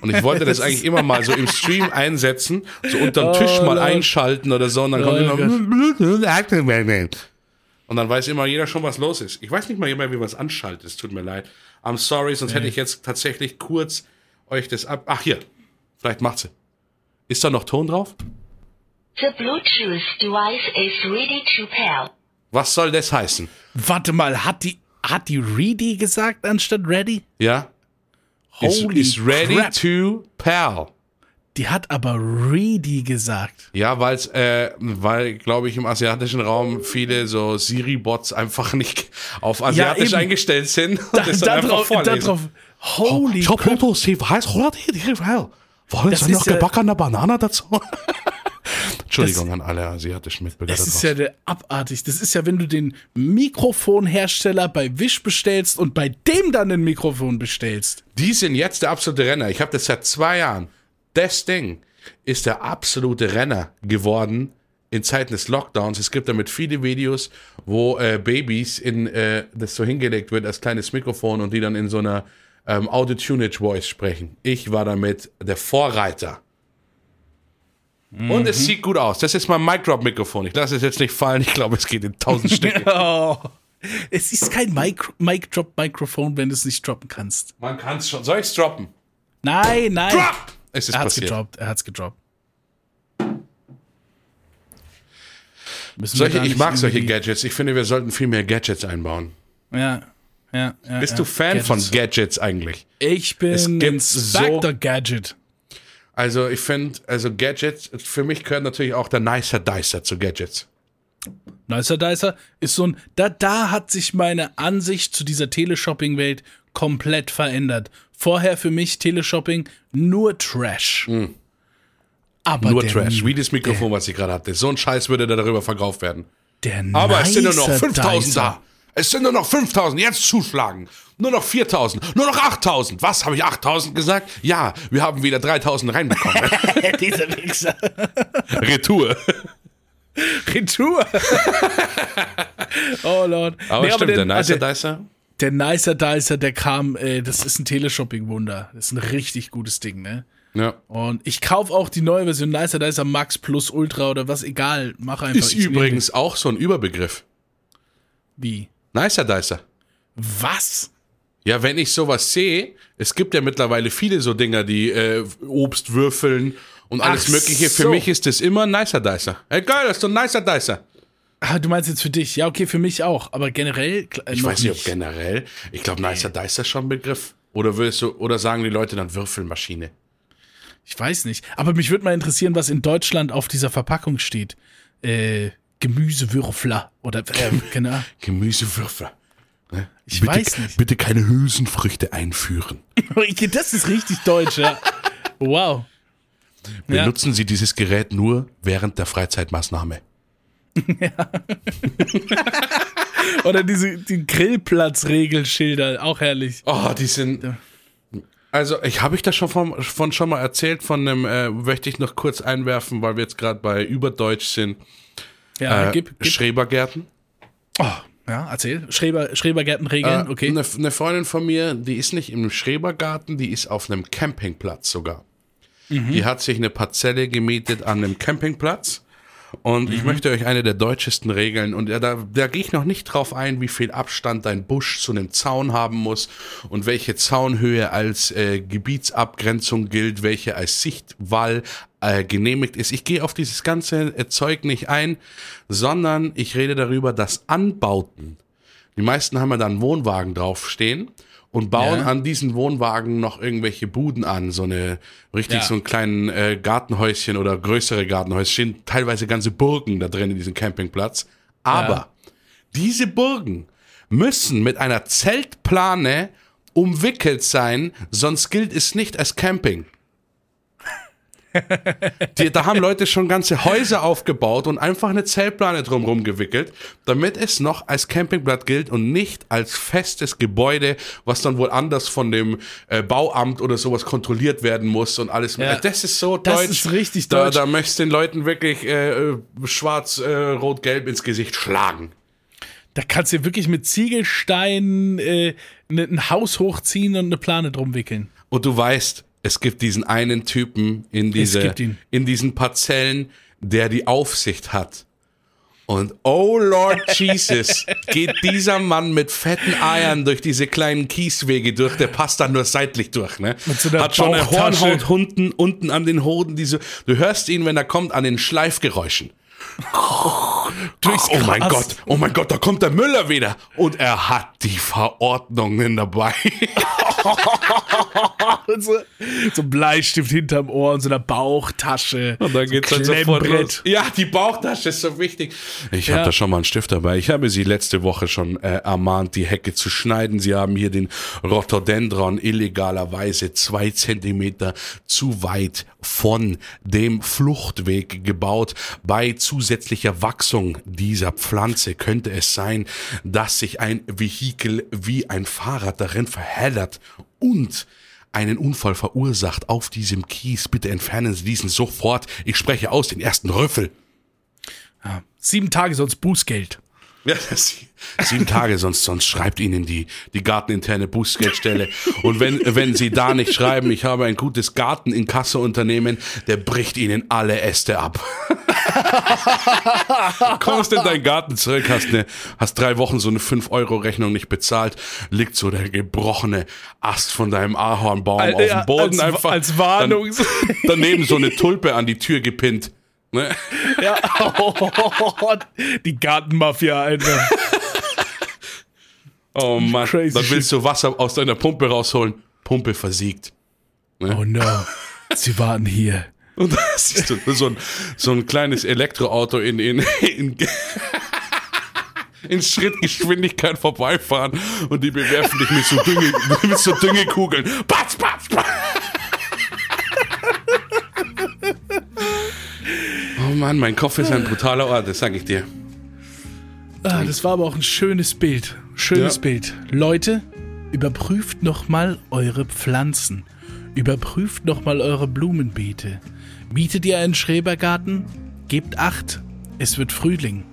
Und ich wollte (laughs) das eigentlich immer mal so im Stream einsetzen, so unterm Tisch mal Lord. einschalten oder so, und dann kommt Oh immer, anwenden. und dann weiß immer jeder schon, was los ist. Ich weiß nicht mal mehr, wie man es anschaltet, es tut mir leid. I'm sorry, sonst hätte ich jetzt tatsächlich kurz euch das ab. Ach, hier, vielleicht macht sie. Ist da noch Ton drauf? The Bluetooth device is ready to pair. Was soll das heißen? Warte mal, hat die, hat die Ready gesagt anstatt Ready? Ja? Is, Holy is ready crap. to pal. Die hat aber Ready gesagt. Ja, weil's, äh, weil, glaube ich, im asiatischen Raum viele so Siri-Bots einfach nicht auf asiatisch eben. eingestellt sind Da, da, drauf, da drauf. Holy ich hab. Fotos? Wollen Das noch ist ja- gebackene Banane dazu? Entschuldigung an alle asiatischen Mitbürger Das da ist ja der abartig. Das ist ja, wenn du den Mikrofonhersteller bei Wish bestellst und bei dem dann ein Mikrofon bestellst. Die sind jetzt der absolute Renner. Ich habe das seit zwei Jahren. Das Ding ist der absolute Renner geworden in Zeiten des Lockdowns. Es gibt damit viele Videos, wo äh, Babys in äh, das so hingelegt wird als kleines Mikrofon und die dann in so einer ähm, Audio-Tunage Voice sprechen. Ich war damit der Vorreiter. Und es sieht gut aus. Das ist mein Mic-Drop-Mikrofon. Ich lasse es jetzt nicht fallen. Ich glaube, es geht in tausend Stücke. (laughs) Oh. Es ist kein Mic- Mic-Drop-Mikrofon, wenn du es nicht droppen kannst. Man kann es schon. Soll ich es droppen? Nein, nein. Drop! Es ist Er hat's passiert. gedroppt. Er hat's gedroppt. Solche, ich mag solche Gadgets. Ich finde, wir sollten viel mehr Gadgets einbauen. Ja, ja, ja. Bist ja. du Fan Gadgets. von Gadgets eigentlich? Ich bin Es gibt Inspector Gadget. Also ich finde, also Gadgets, für mich gehört natürlich auch der Nicer Dicer zu Gadgets. Nicer Dicer ist so ein, da, da hat sich meine Ansicht zu dieser Teleshopping-Welt komplett verändert. Vorher für mich Teleshopping nur Trash. Aber Hm. Nur Trash, wie das Mikrofon, was ich gerade hatte. So ein Scheiß würde da darüber verkauft werden. Der Aber es sind nur noch Nicer 5000 Dicer. da. Es sind nur noch 5000, jetzt zuschlagen. Nur noch 4000, nur noch 8000. Was, habe ich 8000 gesagt? Ja, wir haben wieder 3000 reinbekommen. (laughs) Dieser Wichser. (laughs) Retour. Retour. (laughs) oh Lord. Aber Nee, stimmt, der, der Nicer der, Dicer. der Nicer Dicer, der kam, äh, das ist ein Teleshopping-Wunder. Das ist ein richtig gutes Ding, ne? Ja. Und ich kaufe auch die neue Version Nicer Dicer Max Plus Ultra oder was, egal. Mach einfach. Ist übrigens auch so ein Überbegriff. den. Wie? Nicer Dicer. Was? Ja, wenn ich sowas sehe, es gibt ja mittlerweile viele so Dinger, die äh, Obst würfeln und alles Ach Mögliche. Für so. mich ist das immer Nicer Dicer. Ey, geil, das ist doch ein Nicer Dicer. Ah, du meinst jetzt für dich? Ja, okay, für mich auch. Aber generell. Äh, Ich weiß nicht, ob generell. Ich glaube, Nicer Dicer ist schon ein Begriff. Oder würdest du, oder sagen die Leute dann Würfelmaschine? Ich weiß nicht. Aber mich würde mal interessieren, was in Deutschland auf dieser Verpackung steht. Äh, Gemüsewürfler. Oder, äh, genau. (laughs) Gemüsewürfel. Ne? Ich bitte, weiß nicht. Bitte keine Hülsenfrüchte einführen. Das ist richtig deutsch, ja. Wow. Ja. Benutzen Sie dieses Gerät nur während der Freizeitmaßnahme. (laughs) Oder diese die Grillplatzregelschilder, auch herrlich. Oh, die sind. Also, ich habe ich das schon von, von schon mal erzählt, von einem, äh, möchte ich noch kurz einwerfen, weil wir jetzt gerade bei Überdeutsch sind. Ja, Äh, gib, gib. Schrebergärten. Oh, ja, erzähl. Schreber, Schrebergärtenregeln, Äh, okay. Eine, eine Freundin von mir, die ist nicht im Schrebergarten, die ist auf einem Campingplatz sogar. Mhm. Die hat sich eine Parzelle gemietet an einem Campingplatz. Und Mhm. ich möchte euch eine der deutschesten Regeln, und da, da gehe ich noch nicht drauf ein, wie viel Abstand ein Busch zu einem Zaun haben muss und welche Zaunhöhe als äh, Gebietsabgrenzung gilt, welche als Sichtwall äh, genehmigt ist. Ich gehe auf dieses ganze äh, Zeug nicht ein, sondern ich rede darüber, dass Anbauten die meisten haben ja dann einen Wohnwagen draufstehen und bauen Ja. an diesen Wohnwagen noch irgendwelche Buden an, so eine richtig Ja. so einen kleinen äh, Gartenhäuschen oder größere Gartenhäuschen, stehen teilweise ganze Burgen da drin in diesem Campingplatz. Aber Ja. diese Burgen müssen mit einer Zeltplane umwickelt sein, sonst gilt es nicht als Camping. Die, da haben Leute schon ganze Häuser aufgebaut und einfach eine Zeltplane drumherum gewickelt, damit es noch als Campingplatz gilt und nicht als festes Gebäude, was dann wohl anders von dem äh, Bauamt oder sowas kontrolliert werden muss und alles. Ja. Das ist so Das deutsch. ist richtig da, deutsch. Da möchtest du den Leuten wirklich äh, äh, schwarz, äh, rot, gelb ins Gesicht schlagen. Da kannst du wirklich mit Ziegelsteinen äh, ne- ein Haus hochziehen und eine Plane drum wickeln. Und du weißt, es gibt diesen einen Typen in, diese, in diesen Parzellen, der die Aufsicht hat. Und oh Lord (laughs) Jesus, geht dieser Mann mit fetten Eiern durch diese kleinen Kieswege durch, der passt dann nur seitlich durch, ne? So Hat schon eine. Hornhaut unten, unten an den Hoden, diese, du hörst ihn, wenn er kommt, an den Schleifgeräuschen. (laughs) Durchs Oh mein Gras. Gott, oh mein Gott, da kommt der Müller wieder. Und er hat die Verordnungen dabei. (laughs) (laughs) Und so, so ein Bleistift hinterm Ohr und so einer Bauchtasche. Und dann so geht's dann sofort los. Ja, die Bauchtasche ist so wichtig. Ich habe Ja. da schon mal einen Stift dabei. Ich habe sie letzte Woche schon äh, ermahnt, die Hecke zu schneiden. Sie haben hier den Rhododendron illegalerweise zwei Zentimeter zu weit von dem Fluchtweg gebaut. Bei zusätzlicher Wachsung dieser Pflanze könnte es sein, dass sich ein Vehikel wie ein Fahrrad darin verheddert und einen Unfall verursacht auf diesem Kies. Bitte entfernen Sie diesen sofort. Ich spreche aus den ersten Rüffel. Sieben Tage sonst Bußgeld. Ja, (laughs) sieben Tage, sonst, sonst schreibt Ihnen die, die garteninterne Bußgeldstelle. Und wenn, wenn Sie da nicht schreiben, ich habe ein gutes Garteninkasso-Unternehmen, der bricht Ihnen alle Äste ab. (laughs) Kommst in deinen Garten zurück, hast, eine, hast drei Wochen so eine 5-Euro-Rechnung nicht bezahlt, liegt so der gebrochene Ast von deinem Ahornbaum Al- auf dem Boden als- einfach. als Warnung. Dann, daneben so eine Tulpe an die Tür gepinnt. Ne? Ja. (laughs) die Gartenmafia, Alter. Oh Mann, Crazy dann willst du Wasser aus deiner Pumpe rausholen. Pumpe versiegt. Oh no. Sie warten hier. Und da siehst du so ein, so ein kleines Elektroauto in, in, in, in Schrittgeschwindigkeit vorbeifahren und die bewerfen dich mit so, Dünge, mit so Düngekugeln. Batz, batz, batz. Oh Mann, mein Kopf ist ein brutaler Ort, das sag ich dir. Ah, das war aber auch ein schönes Bild. Schönes Ja. Bild. Leute, überprüft nochmal eure Pflanzen. Überprüft nochmal eure Blumenbeete. Mietet ihr einen Schrebergarten? Gebt acht. Es wird Frühling.